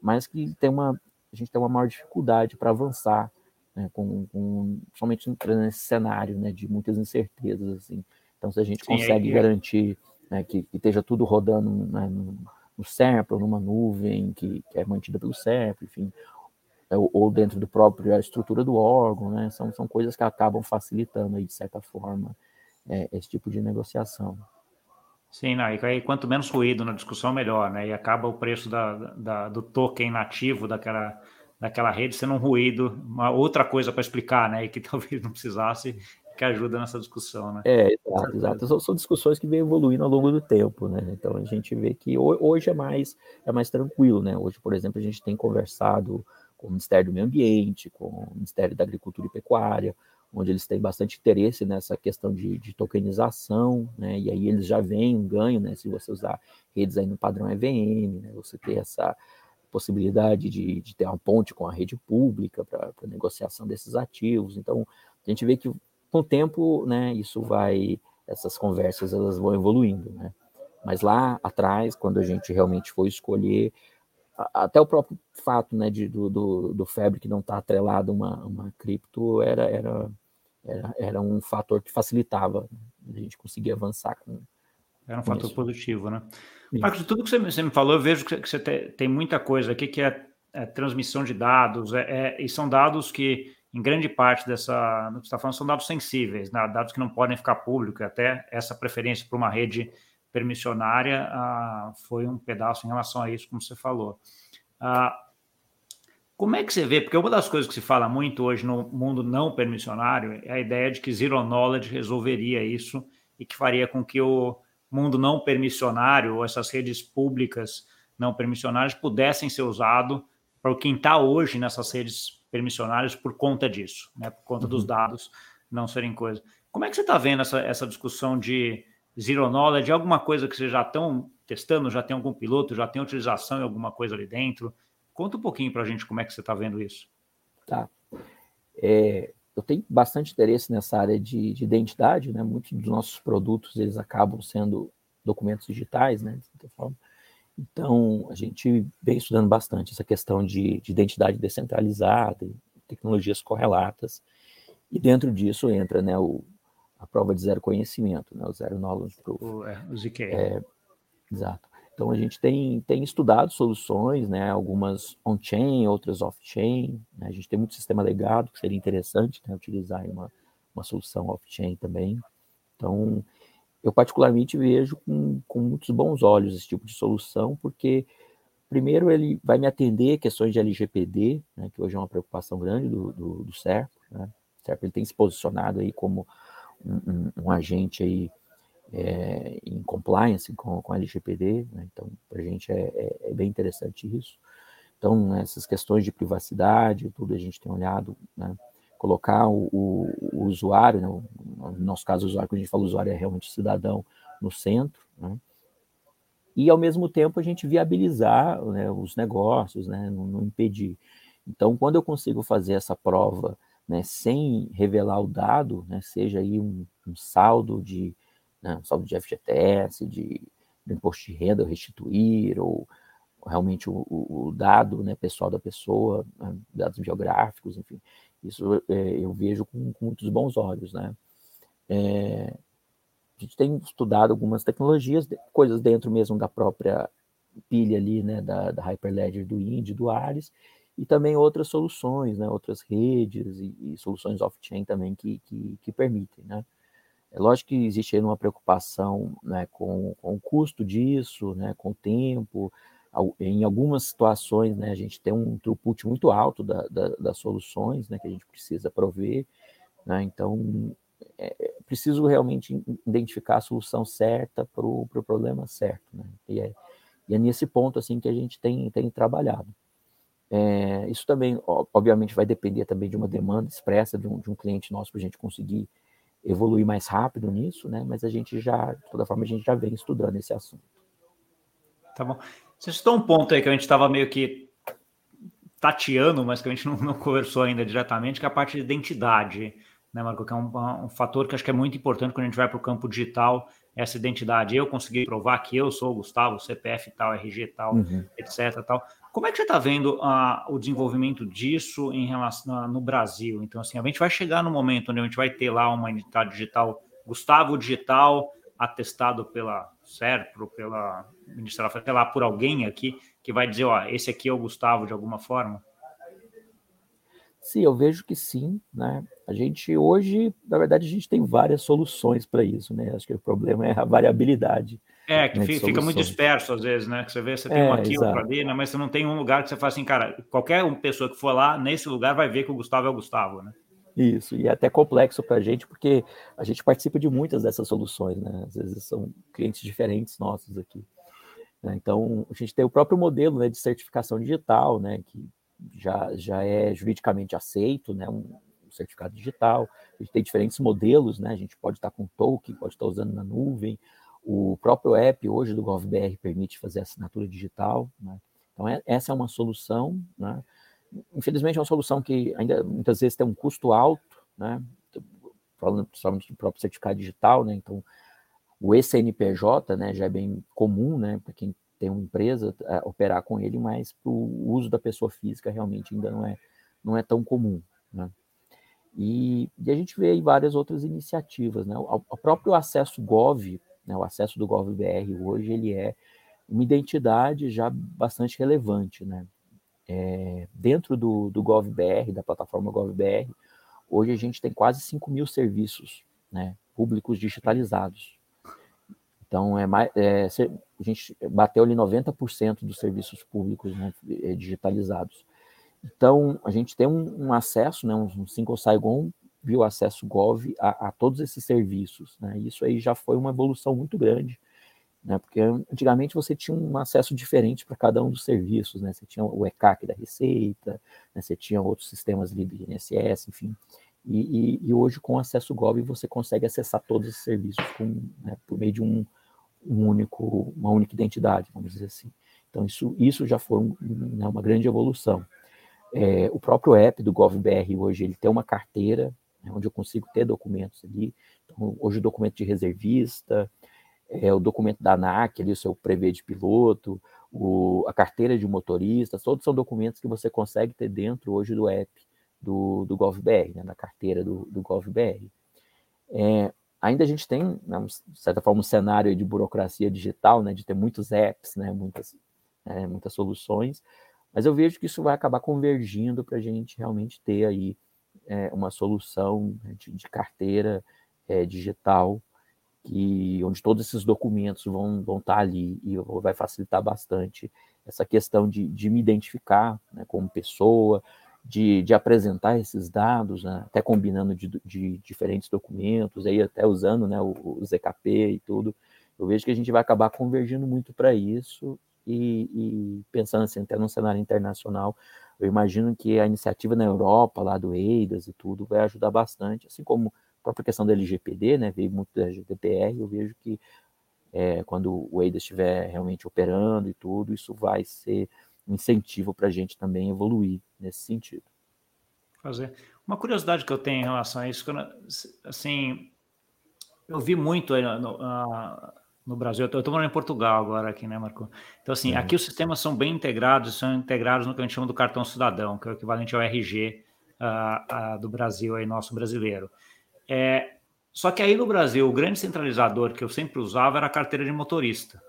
mas que tem uma, a gente tem uma maior dificuldade para avançar né, com, com, somente nesse cenário né, de muitas incertezas. Assim. Então, se a gente Sim, consegue é, garantir né, que, que, esteja tudo rodando né, no, no SERP, ou numa nuvem que, que, é mantida pelo SERP, enfim, ou, ou dentro do próprio a estrutura do órgão, né, são, são coisas que acabam facilitando, aí, de certa forma, é, esse tipo de negociação. Sim, não, e aí quanto menos ruído na discussão, melhor, né? E acaba o preço da, da, do token nativo daquela, daquela rede sendo um ruído, uma outra coisa para explicar, né? E que [LAUGHS] talvez não precisasse, que ajuda nessa discussão, né? É, exato, exato. São, são, discussões que vêm evoluindo ao longo do tempo, né? Então a gente vê que hoje é mais, é mais tranquilo, né? Hoje, por exemplo, a gente tem conversado com o Ministério do Meio Ambiente, com o Ministério da Agricultura e Pecuária, onde eles têm bastante interesse nessa questão de, de tokenização, né? E aí eles já veem um ganho, né? Se você usar redes aí no padrão EVM, né? Você ter essa possibilidade de, de ter uma ponte com a rede pública para negociação desses ativos. Então, a gente vê que com o tempo, né? Isso vai, essas conversas elas vão evoluindo, né? Mas lá atrás, quando a gente realmente foi escolher até o próprio fato né, de, do, do, do não estar tá atrelado a uma, uma cripto era, era, era, era um fator que facilitava a gente conseguir avançar com. Era um fator isso. positivo, né? Marcos, de tudo que você, você, me falou, eu vejo que você tem, tem muita coisa aqui que é, é transmissão de dados, é, é, e são dados que, em grande parte dessa, no que você está falando, são dados sensíveis, né? dados que não podem ficar públicos, até essa preferência para uma rede permissionária ah, foi um pedaço em relação a isso, como você falou. Ah, como é que você vê? Porque uma das coisas que se fala muito hoje no mundo não permissionário é a ideia de que Zero Knowledge resolveria isso e que faria com que o mundo não permissionário, ou essas redes públicas não permissionárias, pudessem ser usado para quem está hoje nessas redes permissionárias por conta disso, né? por conta uhum. dos dados não serem coisa. Como é que você está vendo essa, essa discussão de Zero Knowledge, alguma coisa que vocês já estão testando, já tem algum piloto, já tem utilização em alguma coisa ali dentro? Conta um pouquinho para a gente como é que você está vendo isso. Tá. É, eu tenho bastante interesse nessa área de, de, identidade, né? Muitos dos nossos produtos eles acabam sendo documentos digitais, né? De certa forma. Então a gente vem estudando bastante essa questão de, de identidade descentralizada, tecnologias correlatas. E dentro disso entra, né, o, a prova de zero conhecimento, né, o zero knowledge proof. O, é, o ZK. É, exato. Então a gente tem, tem estudado soluções, né, algumas on-chain, outras off-chain. Né, a gente tem muito sistema legado, que seria interessante né, utilizar uma, uma solução off-chain também. Então, eu particularmente vejo com, com muitos bons olhos esse tipo de solução, porque primeiro ele vai me atender questões de LGPD, né, que hoje é uma preocupação grande do, do, do. Né? O CERP ele tem se posicionado aí como um, um agente aí é, em compliance com, com a LGPD, né? então para a gente é, é, é, bem interessante isso. Então, essas questões de privacidade, tudo a gente tem olhado, né? colocar o, o, o usuário, né? no nosso caso, o usuário, quando a gente fala usuário, é realmente cidadão no centro, né? e ao mesmo tempo a gente viabilizar né, os negócios, né? não, não impedir. Então, quando eu consigo fazer essa prova né, sem revelar o dado, né, seja aí um, um saldo de né, saldo de FGTS, de, imposto de renda, restituir, ou realmente o, o dado né, pessoal da pessoa, né, dados biográficos, enfim. Isso é, eu vejo com, com, muitos bons olhos. Né? É, a gente tem estudado algumas tecnologias, coisas dentro mesmo da própria pilha ali, né, da, da Hyperledger do Indy, do Ares, e também outras soluções, né, outras redes e, e soluções off-chain também que, que, que, permitem, né. É lógico que existe aí uma preocupação né, com, com o custo disso, né, com o tempo, em algumas situações, né, a gente tem um throughput muito alto da, da, das soluções, né, que a gente precisa prover, né, então é, é preciso realmente identificar a solução certa para o pro problema certo, né, e é, e é nesse ponto assim que a gente tem, tem trabalhado. É, isso também, obviamente, vai depender também de uma demanda expressa de um, de um cliente nosso para a gente conseguir evoluir mais rápido nisso, né? Mas a gente já, de toda forma, a gente já vem estudando esse assunto. Tá bom. Você citou um ponto aí que a gente estava meio que tateando, mas que a gente não, não, conversou ainda diretamente, que é a parte de identidade, né, Marco? Que é um, um fator que acho que é muito importante quando a gente vai para o campo digital, essa identidade. Eu consegui provar que eu sou o Gustavo, CPF tal, RG tal, uhum. etc. tal. Como é que você está vendo uh, o desenvolvimento disso em relação no Brasil? Então, assim, a gente vai chegar no momento onde a gente vai ter lá uma identidade digital, Gustavo Digital, atestado pela SERPRO, pela Ministério sei lá, por alguém aqui, que vai dizer, ó, esse aqui é o Gustavo de alguma forma? Sim, eu vejo que sim, né? A gente hoje, na verdade, a gente tem várias soluções para isso, né? Acho que o problema é a variabilidade. É, que né, fica muito disperso às vezes, né? Que você vê, você tem é, um aqui, exato. outro ali, né? Mas você não tem um lugar que você fala assim, cara, qualquer pessoa que for lá, nesse lugar, vai ver que o Gustavo é o Gustavo, né? Isso, e é até complexo para a gente, porque a gente participa de muitas dessas soluções, né? Às vezes são clientes diferentes nossos aqui. Né? Então, a gente tem o próprio modelo né, de certificação digital, né? Que já, já é juridicamente aceito, né? Um, certificado digital. A gente tem diferentes modelos, né? A gente pode estar com token, pode estar usando na nuvem. O próprio app hoje do GovBR permite fazer assinatura digital, né? Então, é, essa é uma solução, né? infelizmente, é uma solução que ainda muitas vezes tem um custo alto, né? Falando principalmente do próprio certificado digital, né? Então, o ECNPJ, né, já é bem comum, né, para quem tem uma empresa é, operar com ele, mas para o uso da pessoa física realmente ainda não é, não é tão comum, né? E, e a gente vê aí várias outras iniciativas, né? O, o próprio acesso Gov, né, o acesso do GovBR hoje, ele é uma identidade já bastante relevante, né? É, dentro do, do GovBR, da plataforma GovBR, hoje a gente tem quase 5 mil serviços né, públicos digitalizados. Então, é, mais, é, a gente bateu ali 90% dos serviços públicos né, é, digitalizados. Então, a gente tem um, um acesso, né, um single Saigon viu acesso Gov a, a, todos esses serviços. Né? Isso aí já foi uma evolução muito grande né? Porque antigamente você tinha um acesso diferente para cada um dos serviços, né? Você tinha o ECAC da Receita, né? você tinha outros sistemas ali do INSS, enfim. E, e, e, hoje, com acesso Gov, você consegue acessar todos esses serviços com, né, por meio de um, um, único, uma única identidade, vamos dizer assim. Então, isso, isso já foi um, né, uma grande evolução. É, o próprio app do GovBR hoje, ele tem uma carteira, né, onde eu consigo ter documentos ali. Então, hoje o documento de reservista, é, o documento da ANAC, ali, o seu prevê de piloto, o, a carteira de motorista, todos são documentos que você consegue ter dentro hoje do app do, do GovBR, né, da carteira do, do GovBR. É, ainda a gente tem, né, de certa forma, um cenário de burocracia digital, né, de ter muitos apps, né, muitas, é, muitas soluções, mas eu vejo que isso vai acabar convergindo para a gente realmente ter aí é, uma solução né, de, de carteira é, digital que onde todos esses documentos vão, vão estar ali e vai facilitar bastante essa questão de, de me identificar né, como pessoa, de, de apresentar esses dados, né, até combinando de, de, diferentes documentos, aí até usando né, o, o, ZKP e tudo. Eu vejo que a gente vai acabar convergindo muito para isso e, e, pensando assim, até no cenário internacional, eu imagino que a iniciativa na Europa, lá do EIDAS e tudo, vai ajudar bastante, assim como a própria questão do LGPD, né, veio muito da GDPR, eu vejo que é, quando o EIDA estiver realmente operando e tudo, isso vai ser um incentivo para a gente também evoluir nesse sentido. Fazer. Uma curiosidade que eu tenho em relação a isso, assim, eu vi muito uh, no Brasil. Eu estou morando em Portugal agora aqui, né, Marco? Então, assim, uhum. aqui os sistemas são bem integrados, são integrados no que a gente chama do cartão cidadão, que é o equivalente ao RG uh, uh, do Brasil, aí, nosso brasileiro. É, só que aí no Brasil, o grande centralizador que eu sempre usava era a carteira de motorista.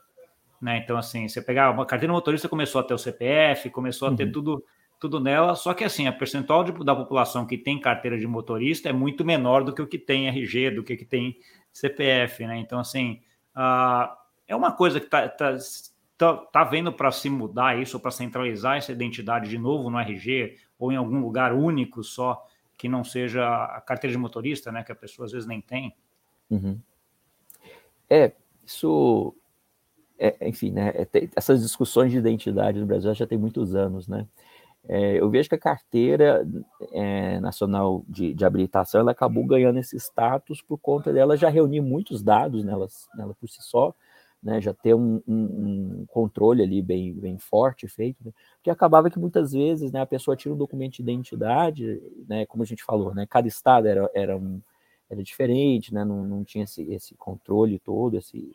Né? Então, assim, você pegava uma carteira de motorista, começou a ter o CPF, começou a ter uhum. tudo tudo nela, só que assim, a percentual de, da população que tem carteira de motorista é muito menor do que o que tem RG, do que, que tem CPF, né? Então, assim, uh, é uma coisa que está tá, tá, tá vendo para se mudar isso, para centralizar essa identidade de novo no RG, ou em algum lugar único só, que não seja a carteira de motorista, né? Que a pessoa às vezes nem tem. Uhum. É, isso. É, enfim, né? É, essas discussões de identidade no Brasil já tem muitos anos, né? É, eu vejo que a carteira é, nacional de, de, habilitação ela acabou ganhando esse status por conta dela já reunir muitos dados nela, nela por si só, né, já ter um, um, um, controle ali bem, bem forte feito, né, porque acabava que muitas vezes né, a pessoa tira um documento de identidade, né, como a gente falou, né, cada estado era, era, um, era diferente, né, não, não tinha esse, esse controle todo, esse,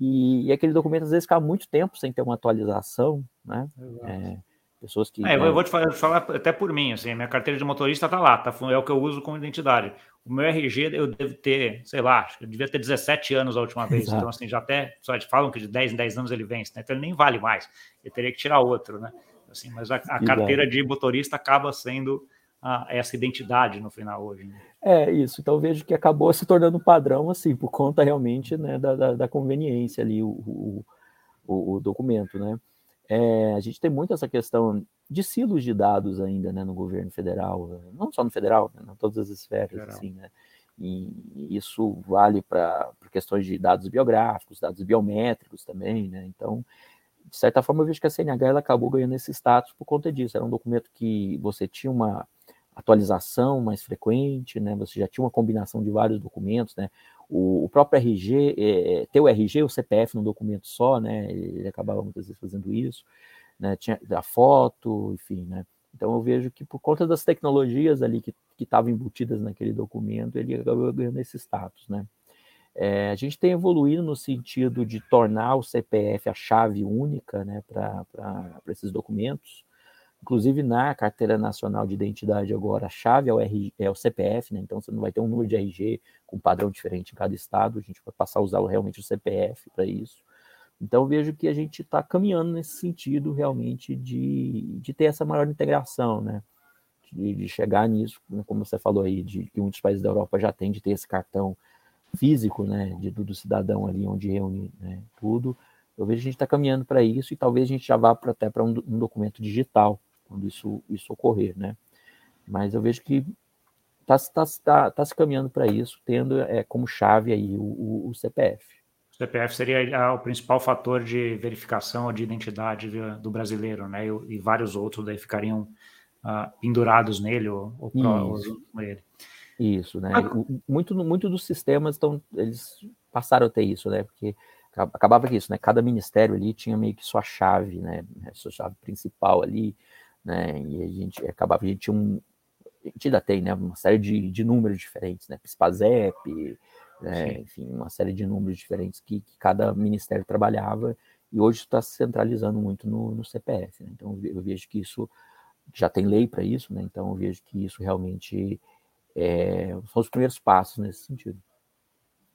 e, e, aquele documento às vezes ficava muito tempo sem ter uma atualização, né? É, Pessoas que. É, eu vou te falar, falar, até por mim, assim, minha carteira de motorista está lá, tá, é o que eu uso como identidade. O meu RG eu devo ter, sei lá, eu devia ter 17 anos a última vez. Exato. Então, assim, já até só falam que de 10 em 10 anos ele vence, né? Então ele nem vale mais. Eu teria que tirar outro, né? Assim, mas a, a carteira de motorista acaba sendo a, essa identidade no final hoje. Né? É isso. Então vejo que acabou se tornando padrão, assim, por conta realmente né, da, da, da conveniência ali, o, o, o documento, né? É, a gente tem muito essa questão de silos de dados ainda né, no governo federal, não só no federal, né, em todas as esferas, assim, né? E isso vale para questões de dados biográficos, dados biométricos também, né? Então, de certa forma, eu vejo que a CNH ela acabou ganhando esse status por conta disso. Era um documento que você tinha uma atualização mais frequente, né? Você já tinha uma combinação de vários documentos, né? O, o próprio RG, é, ter o RG e o CPF num documento só, né? Ele acabava muitas vezes fazendo isso, né? Tinha a foto, enfim, né? Então eu vejo que por conta das tecnologias ali que estavam embutidas naquele documento, ele acabou ganhando esse status, né? É, a gente tem evoluído no sentido de tornar o CPF a chave única né, para esses documentos. Inclusive na carteira nacional de identidade agora, a chave é o, RG, é o CPF, né? Então você não vai ter um número de RG com padrão diferente em cada estado, a gente vai passar a usar realmente o CPF para isso. Então vejo que a gente está caminhando nesse sentido realmente de, de ter essa maior integração, né? De, de, chegar nisso, né? como você falou aí, de que muitos países da Europa já têm de ter esse cartão físico, né? De do cidadão ali onde reúne né, tudo. Eu vejo que a gente está caminhando para isso e talvez a gente já vá pra, até para um, um documento digital quando isso, isso ocorrer, né? Mas eu vejo que está tá, tá, tá se caminhando para isso, tendo é, como chave aí o, o, o CPF. O CPF seria o principal fator de verificação de identidade do brasileiro, né? E, e vários outros daí ficariam uh, pendurados nele ou, ou, ou junto com ele. Isso, né? Ah. Muito, muito dos sistemas estão, eles passaram a ter isso, né? Porque acabava que isso, né? Cada ministério ali tinha meio que sua chave, né? Sua chave principal ali, né? E a gente acabava, a gente tinha um, a gente ainda tem, né, uma série de, de números diferentes, né, PISPAZEP, né, enfim, uma série de números diferentes que, que cada ministério trabalhava, e hoje está se centralizando muito no, no CPF, né? então eu vejo que isso, já tem lei para isso, né, então eu vejo que isso realmente é, são os primeiros passos nesse sentido.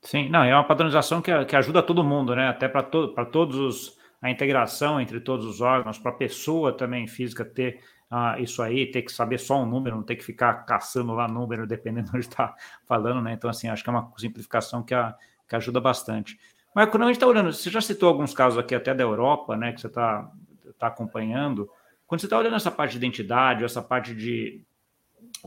Sim, não, é uma padronização que, que ajuda todo mundo, né, até para to, todos os a integração entre todos os órgãos, para a pessoa também física ter ah, isso aí, ter que saber só um número, não ter que ficar caçando lá número, [LAUGHS] dependendo de onde está falando, né? Então, assim, acho que é uma simplificação que, a, que ajuda bastante. Mas quando a gente está olhando, você já citou alguns casos aqui até da Europa, né, que você está tá acompanhando. Quando você está olhando essa parte de identidade, essa parte de,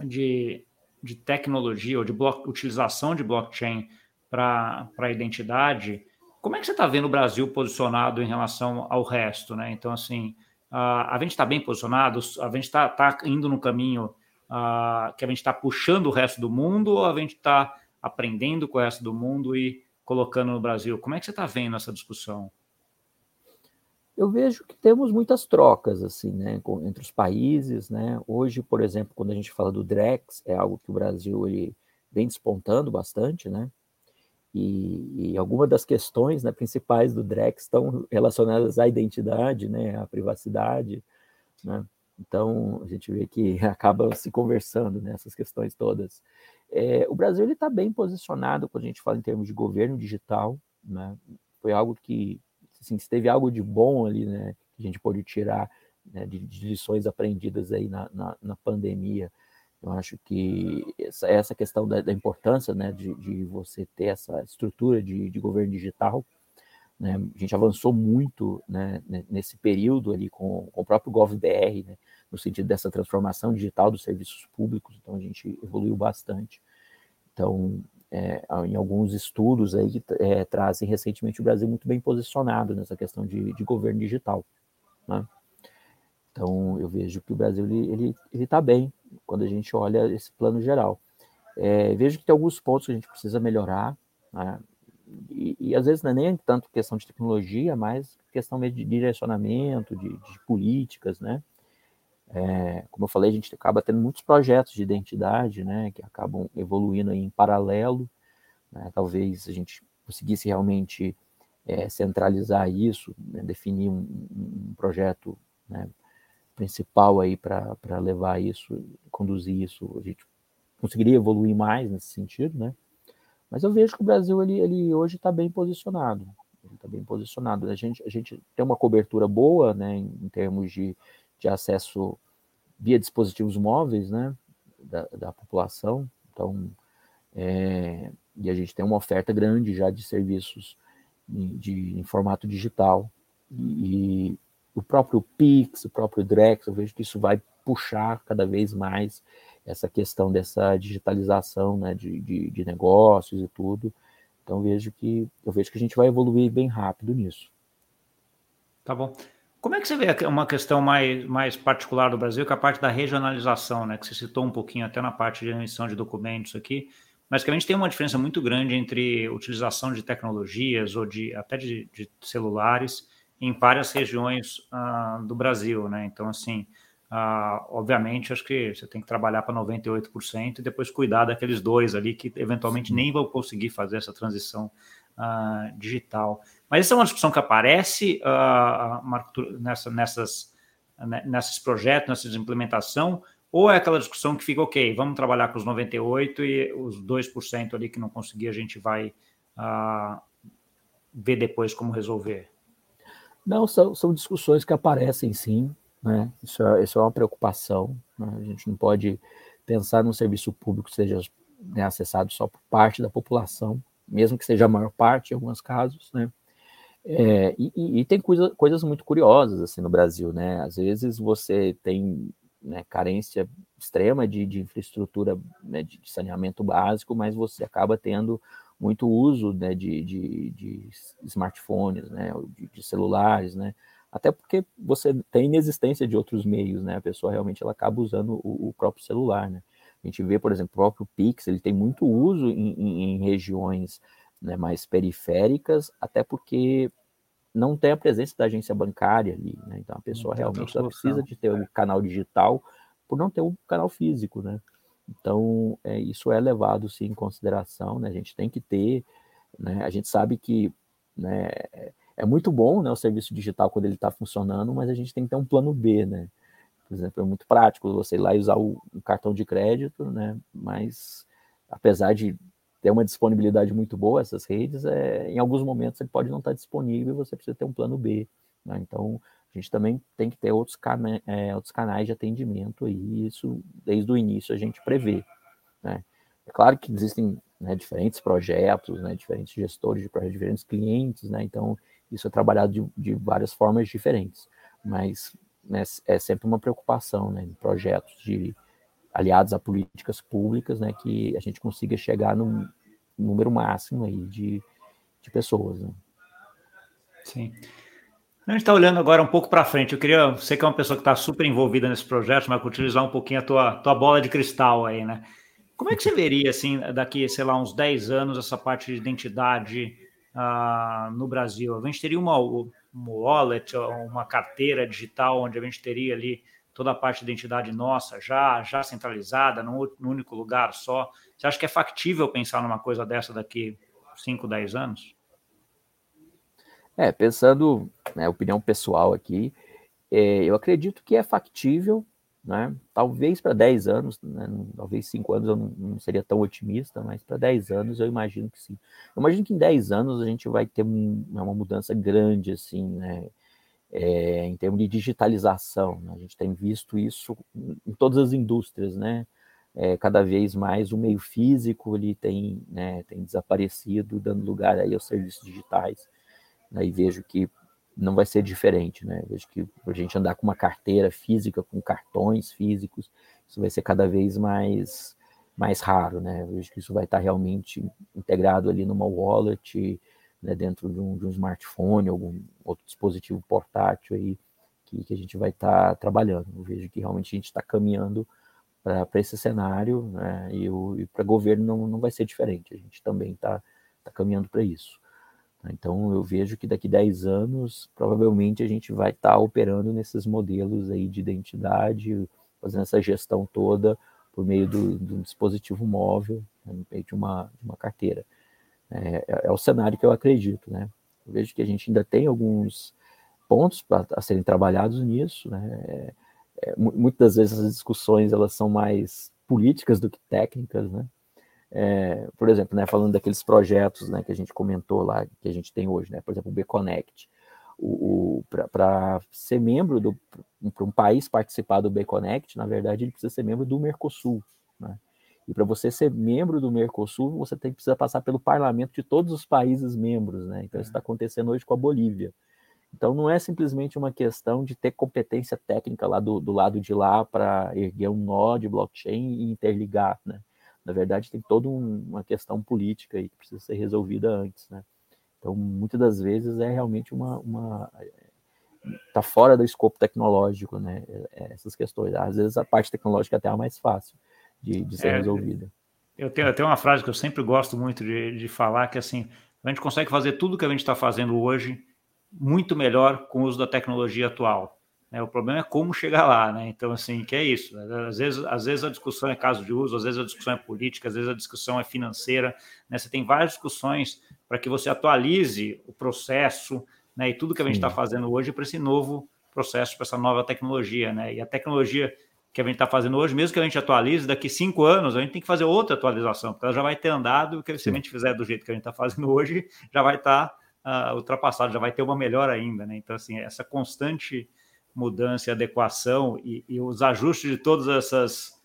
de, de tecnologia ou de utilização de blockchain para a identidade, como é que você está vendo o Brasil posicionado em relação ao resto, né? Então, assim, a, gente está bem posicionado, a gente está tá indo no caminho uh, que a gente está puxando o resto do mundo ou a gente está aprendendo com o resto do mundo e colocando no Brasil? Como é que você está vendo essa discussão? Eu vejo que temos muitas trocas assim, né, entre os países, né? Hoje, por exemplo, quando a gente fala do Drex, é algo que o Brasil ele vem despontando bastante, né? E, e algumas das questões né, principais do DREX estão relacionadas à identidade, né, à privacidade, né? Então, a gente vê que [LAUGHS] acaba se conversando nessas questões todas. É, o Brasil está bem posicionado quando a gente fala em termos de governo digital. Né? Foi algo que, assim, se teve algo de bom ali, né, que a gente pôde tirar né, de, de, lições aprendidas aí na, na, na, pandemia, eu acho que essa, essa questão da, da importância né, de, de, você ter essa estrutura de, de governo digital, né, a gente avançou muito né, nesse período ali com, com o próprio GovBR, né, no sentido dessa transformação digital dos serviços públicos, então a gente evoluiu bastante. Então, é, em alguns estudos aí que é, trazem recentemente o Brasil muito bem posicionado nessa questão de, de governo digital. Né? Então, eu vejo que o Brasil ele ele está bem quando a gente olha esse plano geral. É, vejo que tem alguns pontos que a gente precisa melhorar, né? e, e, às vezes não é nem tanto questão de tecnologia, mas questão de direcionamento, de, de políticas, né? É, como eu falei, a gente acaba tendo muitos projetos de identidade, né, que acabam evoluindo em paralelo. Né, talvez a gente conseguisse realmente é, centralizar isso, né, definir um, um projeto né, principal aí para levar isso, conduzir isso, a gente conseguiria evoluir mais nesse sentido, né? Mas eu vejo que o Brasil ele, ele hoje está bem posicionado, está bem posicionado. A gente, a gente tem uma cobertura boa, né, em, em termos de de acesso via dispositivos móveis, né, da, da população. Então, é, e a gente tem uma oferta grande já de serviços de, em formato digital. E, o próprio Pix, o próprio Drex, eu vejo que isso vai puxar cada vez mais essa questão dessa digitalização né, de, de, de negócios e tudo. Então vejo que eu vejo que a gente vai evoluir bem rápido nisso. Tá bom. Como é que você vê uma questão mais, mais particular do Brasil, que é a parte da regionalização, né? Que você citou um pouquinho até na parte de emissão de documentos aqui, mas que a gente tem uma diferença muito grande entre utilização de tecnologias ou de até de, de celulares em várias regiões uh, do Brasil, né? Então, assim, uh, obviamente, acho que você tem que trabalhar para 98% e depois cuidar daqueles dois ali que eventualmente nem vão conseguir fazer essa transição uh, digital. Mas essa é uma discussão que aparece, Marco, nessa, nessas, né, nesses projetos, nessa implementação, ou é aquela discussão que fica, ok, vamos trabalhar com os 98 e os 2% ali que não conseguir, a gente vai ver depois como resolver? Não, são, são discussões que aparecem sim, né? Isso é, isso é uma preocupação. Né? A gente não pode pensar num serviço público que seja né, acessado só por parte da população, mesmo que seja a maior parte em alguns casos, né? É, e, e, tem coisa, coisas muito curiosas assim no Brasil, né? Às vezes você tem né, carência extrema de, de infraestrutura né, de saneamento básico, mas você acaba tendo muito uso né, de, de, de, smartphones, né, de, de, celulares, né? Até porque você tem inexistência de outros meios, né? A pessoa realmente ela acaba usando o, o próprio celular, né? A gente vê, por exemplo, o próprio Pix, ele tem muito uso em, em, em regiões né, mais periféricas, até porque não tem a presença da agência bancária ali, né? Então a pessoa realmente precisa de ter o um canal digital por não ter um canal físico, né? Então é, isso é levado sim em consideração, né? A gente tem que ter, né? A gente sabe que, né? É muito bom, né? O serviço digital quando ele está funcionando, mas a gente tem que ter um plano B, né? Por exemplo, é muito prático você ir lá e usar o, o cartão de crédito, né? Mas apesar de ter uma disponibilidade muito boa essas redes, é, em alguns momentos ele pode não estar disponível e você precisa ter um plano B. Né? Então, a gente também tem que ter outros, cana é, outros canais de atendimento e isso, desde o início, a gente prevê. Né? É claro que existem né, diferentes projetos, né, diferentes gestores de projetos, diferentes clientes, né, então isso é trabalhado de, de várias formas diferentes, mas né, é sempre uma preocupação né, em projetos de aliados a políticas públicas, né, que a gente consiga chegar num número máximo aí de, de pessoas. Né? Sim. A gente está olhando agora um pouco para frente. Eu queria, você que é uma pessoa que está super envolvida nesse projeto, mas utilizar um pouquinho a tua, tua bola de cristal aí, né? Como é que você veria, assim, daqui, sei lá, uns 10 anos, essa parte de identidade uh, no Brasil? A gente teria uma, uma wallet, uma carteira digital, onde a gente teria ali toda a parte de identidade nossa já, já centralizada, num, num único lugar só? Você acha que é factível pensar numa coisa dessa daqui 5, 10 anos? É, pensando, né, opinião pessoal aqui, é, eu acredito que é factível, né? Talvez para 10 anos, né? talvez 5 anos eu não, não, seria tão otimista, mas para 10 anos eu imagino que sim. Eu imagino que em 10 anos a gente vai ter um, né, uma mudança grande, assim, né? É, em termos de digitalização. Né? A gente tem visto isso em todas as indústrias, né? É, cada vez mais o meio físico ele tem, né, tem desaparecido, dando lugar aí aos serviços digitais. Né? E vejo que não vai ser diferente, né? Vejo que a gente andar com uma carteira física, com cartões físicos, isso vai ser cada vez mais mais raro, né? Vejo que isso vai estar realmente integrado ali numa wallet, né, dentro de um, de um smartphone, algum outro dispositivo portátil aí que, que a gente vai estar trabalhando. Eu vejo que realmente a gente está caminhando para esse cenário, né? E, e para governo não, não vai ser diferente. A gente também está tá caminhando para isso. Né? Então, eu vejo que daqui 10 anos, provavelmente a gente vai estar tá operando nesses modelos aí de identidade, fazendo essa gestão toda por meio do, do dispositivo móvel, né, de uma, de uma carteira. É, é, é, o cenário que eu acredito, né? Eu vejo que a gente ainda tem alguns pontos para a serem trabalhados nisso, né? É, é, muitas vezes as discussões elas são mais políticas do que técnicas, né? É, por exemplo, né, falando daqueles projetos né, que a gente comentou lá, que a gente tem hoje, né, por exemplo, o B-Connect. O, o para ser membro do para um país participar do B-Connect, na verdade, ele precisa ser membro do Mercosul. Né? E para você ser membro do Mercosul, você tem que precisar passar pelo parlamento de todos os países membros. Né? Então, isso está acontecendo hoje com a Bolívia. Então, não é simplesmente uma questão de ter competência técnica lá do, do lado de lá para erguer um nó de blockchain e interligar. Né? Na verdade, tem toda um, uma questão política aí que precisa ser resolvida antes, né? Então, muitas das vezes é realmente uma, uma tá fora do escopo tecnológico, né? É, essas questões. Às vezes a parte tecnológica até é a mais fácil de, de ser é, resolvida. Eu tenho até uma frase que eu sempre gosto muito de, de falar, que é assim, a gente consegue fazer tudo que a gente está fazendo hoje muito melhor com o uso da tecnologia atual. Né? O problema é como chegar lá, né? Então, assim, que é isso. Às vezes, às vezes a discussão é caso de uso, às vezes a discussão é política, às vezes a discussão é financeira. Né? Você tem várias discussões para que você atualize o processo né? e tudo que a gente está fazendo hoje para esse novo processo, para essa nova tecnologia. Né? E a tecnologia que a gente está fazendo hoje, mesmo que a gente atualize, daqui cinco anos a gente tem que fazer outra atualização, porque ela já vai ter andado, que se a gente fizer do jeito que a gente está fazendo hoje, já vai estar tá, uh, ultrapassado, já vai ter uma melhor ainda. Né? Então, assim, essa constante mudança e adequação e, e, os ajustes de todas essas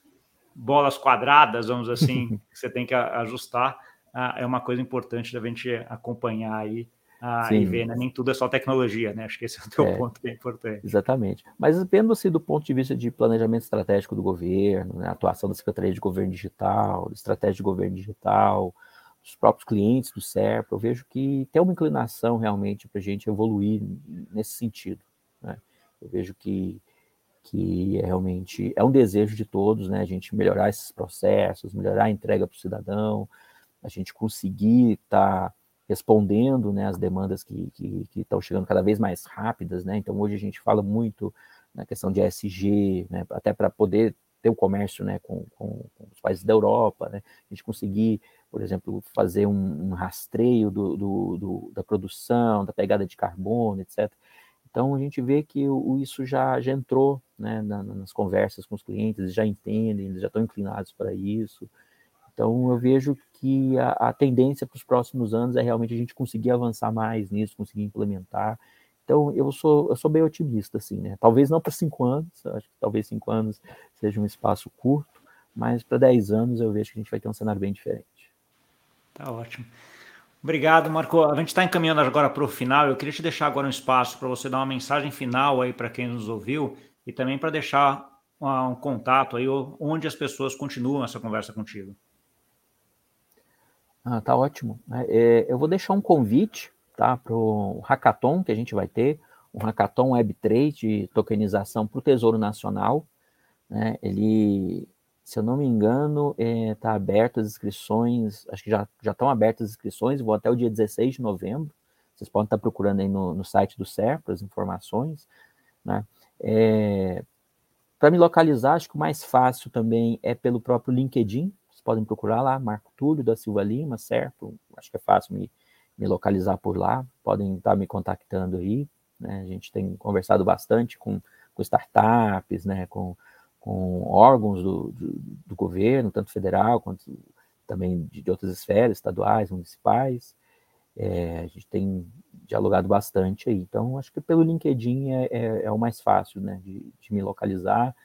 bolas quadradas, vamos assim, [LAUGHS] que você tem que ajustar, ah, é uma coisa importante da gente acompanhar aí ah, e ver, né? nem tudo é só tecnologia, né? Acho que esse é o teu é, ponto que é importante. Exatamente. Mas vendo-se do ponto de vista de planejamento estratégico do governo, né? atuação da Secretaria de Governo Digital, estratégia de governo digital, os próprios clientes do SERP, eu vejo que tem uma inclinação realmente para a gente evoluir nesse sentido. Eu vejo que, que é realmente é um desejo de todos, né? A gente melhorar esses processos, melhorar a entrega para o cidadão, a gente conseguir estar tá respondendo né, as demandas que, estão chegando cada vez mais rápidas, né? Então hoje a gente fala muito na questão de ESG, né? Até para poder ter o comércio né, com, com, com, os países da Europa, né? a gente conseguir, por exemplo, fazer um, um rastreio do, do, do, da produção, da pegada de carbono, etc. Então a gente vê que o, isso já, já entrou né, na, nas conversas com os clientes, eles já entendem, eles já estão inclinados para isso. Então eu vejo que a, a tendência para os próximos anos é realmente a gente conseguir avançar mais nisso, conseguir implementar. Então eu sou, eu sou bem otimista, assim, né? Talvez não para cinco anos, acho que talvez cinco anos seja um espaço curto, mas para dez anos eu vejo que a gente vai ter um cenário bem diferente. Tá ótimo. Obrigado, Marco. A gente está encaminhando agora para o final. Eu queria te deixar agora um espaço para você dar uma mensagem final aí para quem nos ouviu e também para deixar um contato aí onde as pessoas continuam essa conversa contigo. Ah, tá ótimo. É, é eu vou deixar um convite tá, para o hackathon que a gente vai ter, um hackathon Web3 de tokenização para o Tesouro Nacional. Né? Ele se eu não me engano, está é, tá aberto as inscrições, acho que já, já estão abertas as inscrições, vou até o dia 16 de novembro. Vocês podem estar procurando aí no, no site do SERPA as informações. Né? É, Para me localizar, acho que o mais fácil também é pelo próprio LinkedIn. vocês podem procurar lá, Marco Túlio da Silva Lima, certo? Acho que é fácil me, me localizar por lá, podem estar me contactando aí, né? A gente tem conversado bastante com, com startups, né? Com, com órgãos do, do, do governo, tanto federal quanto também de, de outras esferas, estaduais, municipais. É, a gente tem dialogado bastante aí. Então, acho que pelo LinkedIn é, é, é o mais fácil, né, de, de me localizar,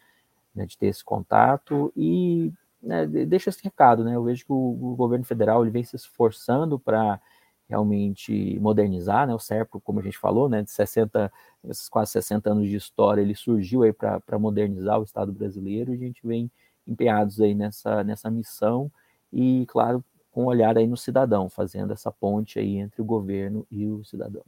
né, de ter esse contato e né, deixa esse recado, né? Eu vejo que o, o governo federal ele vem se esforçando para realmente modernizar, né? O SERPRO, como a gente falou, né, de 60, esses quase 60 anos de história, ele surgiu aí para modernizar o Estado brasileiro e a gente vem empenhados aí nessa, nessa missão e, claro, com um olhar aí no cidadão, fazendo essa ponte aí entre o governo e o cidadão.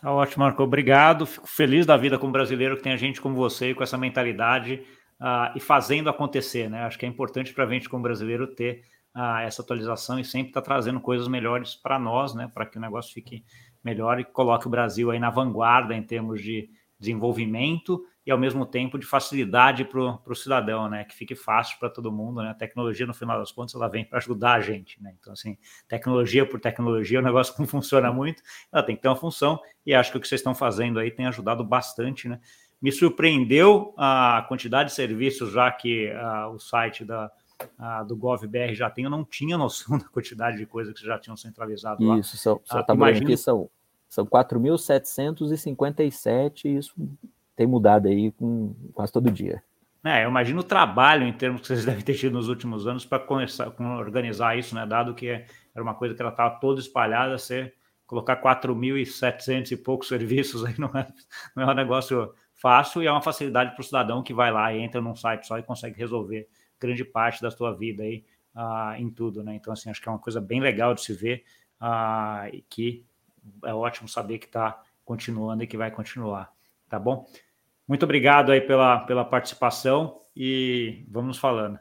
Tá ótimo, Marco. Obrigado. Fico feliz da vida como brasileiro que tem a gente como você com essa mentalidade uh, e fazendo acontecer, né? Acho que é importante para a gente como brasileiro ter uh, essa atualização e sempre estar tá trazendo coisas melhores para nós, né? Para que o negócio fique melhor e coloque o Brasil aí na vanguarda em termos de desenvolvimento e ao mesmo tempo de facilidade para o cidadão, né? Que fique fácil para todo mundo, né? A tecnologia, no final das contas, ela vem para ajudar a gente, né? Então, assim, tecnologia por tecnologia, [LAUGHS] o negócio não funciona muito, ela tem que ter uma função, e acho que o que vocês estão fazendo aí tem ajudado bastante, né? Me surpreendeu a quantidade de serviços já que uh, o site da, uh, do GovBR já tem, eu não tinha noção [LAUGHS] da quantidade de coisas que já tinham centralizado lá. Isso, são, uh, tá imagino... aqui, são, são 4.757, isso tem mudado aí com, quase todo dia. É, eu imagino o trabalho em termos que vocês devem ter tido nos últimos anos para organizar isso, né? Dado que era uma coisa que ela estava toda espalhada, você colocar 4.700 e poucos [LAUGHS] serviços aí não é, não é um negócio fácil e é uma facilidade para o cidadão que vai lá e entra num site só e consegue resolver grande parte da sua vida aí uh, em tudo, né? Então, assim, acho que é uma coisa bem legal de se ver uh, e que é ótimo saber que está continuando e que vai continuar, tá bom? Muito obrigado aí pela, pela participação e vamos falando.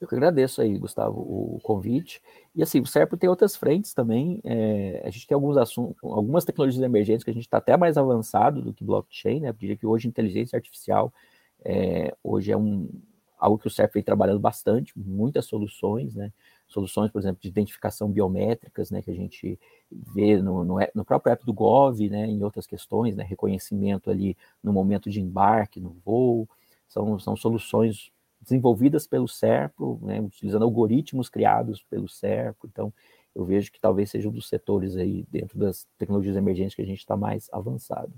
Eu que agradeço aí, Gustavo, o convite. E assim, o SERPO tem outras frentes também. É, a gente tem alguns assuntos, algumas tecnologias emergentes que a gente está até mais avançado do que blockchain, né? Eu diria que hoje inteligência artificial é, hoje é um, algo que o SERP vem trabalhando bastante, muitas soluções, né? Soluções, por exemplo, de identificação biométricas, né? Que a gente vê no, no, no, próprio app do Gov, né, em outras questões, né, reconhecimento ali no momento de embarque no voo, são, são soluções desenvolvidas pelo SERPRO, né, utilizando algoritmos criados pelo SERPRO, então eu vejo que talvez seja um dos setores aí dentro das tecnologias emergentes que a gente está mais avançado.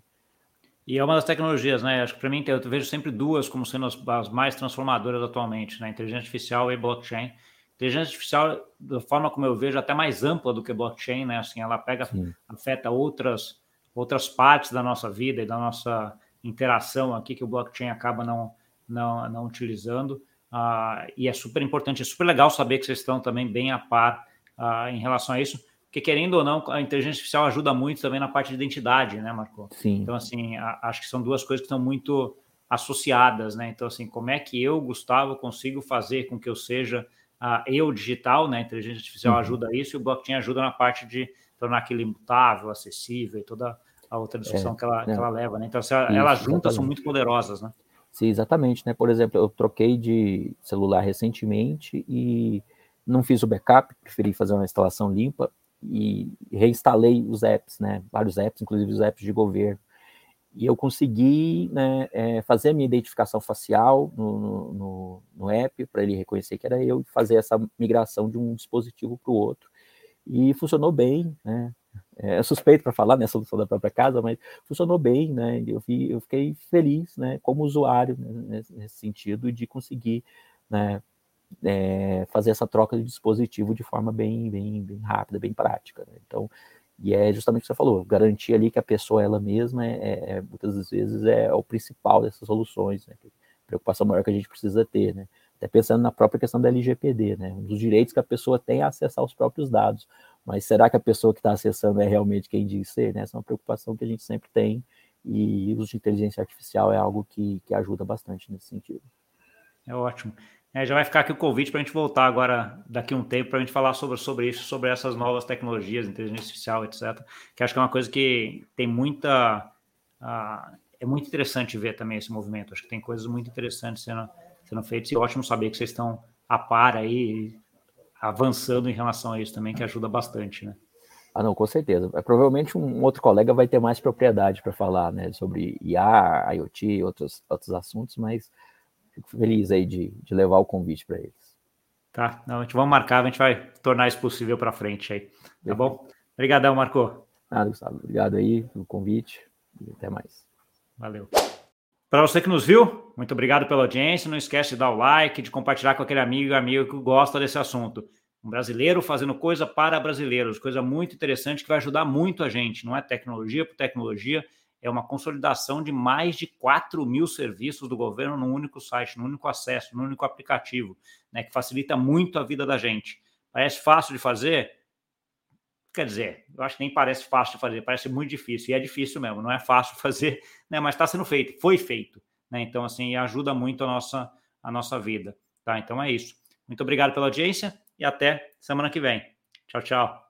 E é uma das tecnologias, né? Acho que para mim eu vejo sempre duas como sendo as, as mais transformadoras atualmente, né? Inteligência artificial e blockchain inteligência artificial, da forma como eu vejo, até mais ampla do que blockchain, né? Assim, ela pega, Sim. afeta outras, outras partes da nossa vida e da nossa interação aqui que o blockchain acaba não, não, não utilizando. Uh, e é super importante, é super legal saber que vocês estão também bem a par uh, em relação a isso, porque querendo ou não, a inteligência artificial ajuda muito também na parte de identidade, né, Marco? Sim. Então, assim, a, acho que são duas coisas que estão muito associadas, né? Então, assim, como é que eu, Gustavo, consigo fazer com que eu seja a eu digital, né? A inteligência artificial uhum. ajuda isso e o blockchain ajuda na parte de tornar aquilo imutável, acessível e toda a outra discussão é, que, ela, que ela leva, né? Então, assim, isso, elas juntas são muito poderosas, né? Sim, exatamente, né? Por exemplo, eu troquei de celular recentemente e não fiz o backup, preferi fazer uma instalação limpa e reinstalei os apps, né? Vários apps, inclusive os apps de governo e eu consegui né, é, fazer a minha identificação facial no, no, no app para ele reconhecer que era eu e fazer essa migração de um dispositivo para o outro. E funcionou bem, né? É suspeito para falar, né, solução da própria casa, mas funcionou bem, né? Eu, vi, eu fiquei feliz, né, como usuário né, nesse sentido de conseguir, né, é, fazer essa troca de dispositivo de forma bem, bem, bem rápida, bem prática. Né? Então, e é justamente o que você falou, garantir ali que a pessoa ela mesma é, é, é muitas vezes é o principal dessas soluções, né? preocupação maior que a gente precisa ter, né? Até pensando na própria questão da LGPD, né? Um dos direitos que a pessoa tem é acessar os próprios dados. Mas será que a pessoa que está acessando é realmente quem diz ser? Né? Essa é uma preocupação que a gente sempre tem e o uso de inteligência artificial é algo que, que ajuda bastante nesse sentido. É ótimo. É, já vai ficar aqui o convite para a gente voltar agora, daqui a um tempo, para a gente falar sobre, sobre isso, sobre essas novas tecnologias, inteligência artificial, etc. Que acho que é uma coisa que tem muita. Uh, é muito interessante ver também esse movimento. Acho que tem coisas muito interessantes sendo, sendo feitos, e ótimo saber que vocês estão a par aí, avançando em relação a isso também, que ajuda bastante, né? Ah, não, com certeza. É, provavelmente um outro colega vai ter mais propriedade para falar, né, sobre IA, IoT outros, outros assuntos, mas fico feliz aí de, de levar o convite para eles. Tá, não, a gente vai marcar, a gente vai tornar isso possível para frente aí, tá bom? Obrigadão, Marco. Nada, Gustavo. Obrigado aí pelo convite e até mais. Valeu. Para você que nos viu, muito obrigado pela audiência. Não esquece de dar o like, de compartilhar com aquele amigo e amigo que gosta desse assunto. Um brasileiro fazendo coisa para brasileiros, coisa muito interessante que vai ajudar muito a gente. Não é tecnologia por tecnologia, é uma consolidação de mais de 4 mil serviços do governo num único site, num único acesso, num único aplicativo, né, que facilita muito a vida da gente. Parece fácil de fazer? Quer dizer, eu acho que nem parece fácil de fazer, parece muito difícil, e é difícil mesmo, não é fácil [LAUGHS] fazer, né, mas está sendo feito, foi feito. Né, então, assim, ajuda muito a nossa, a nossa vida. Tá? Então é isso. Muito obrigado pela audiência e até semana que vem. Tchau, tchau.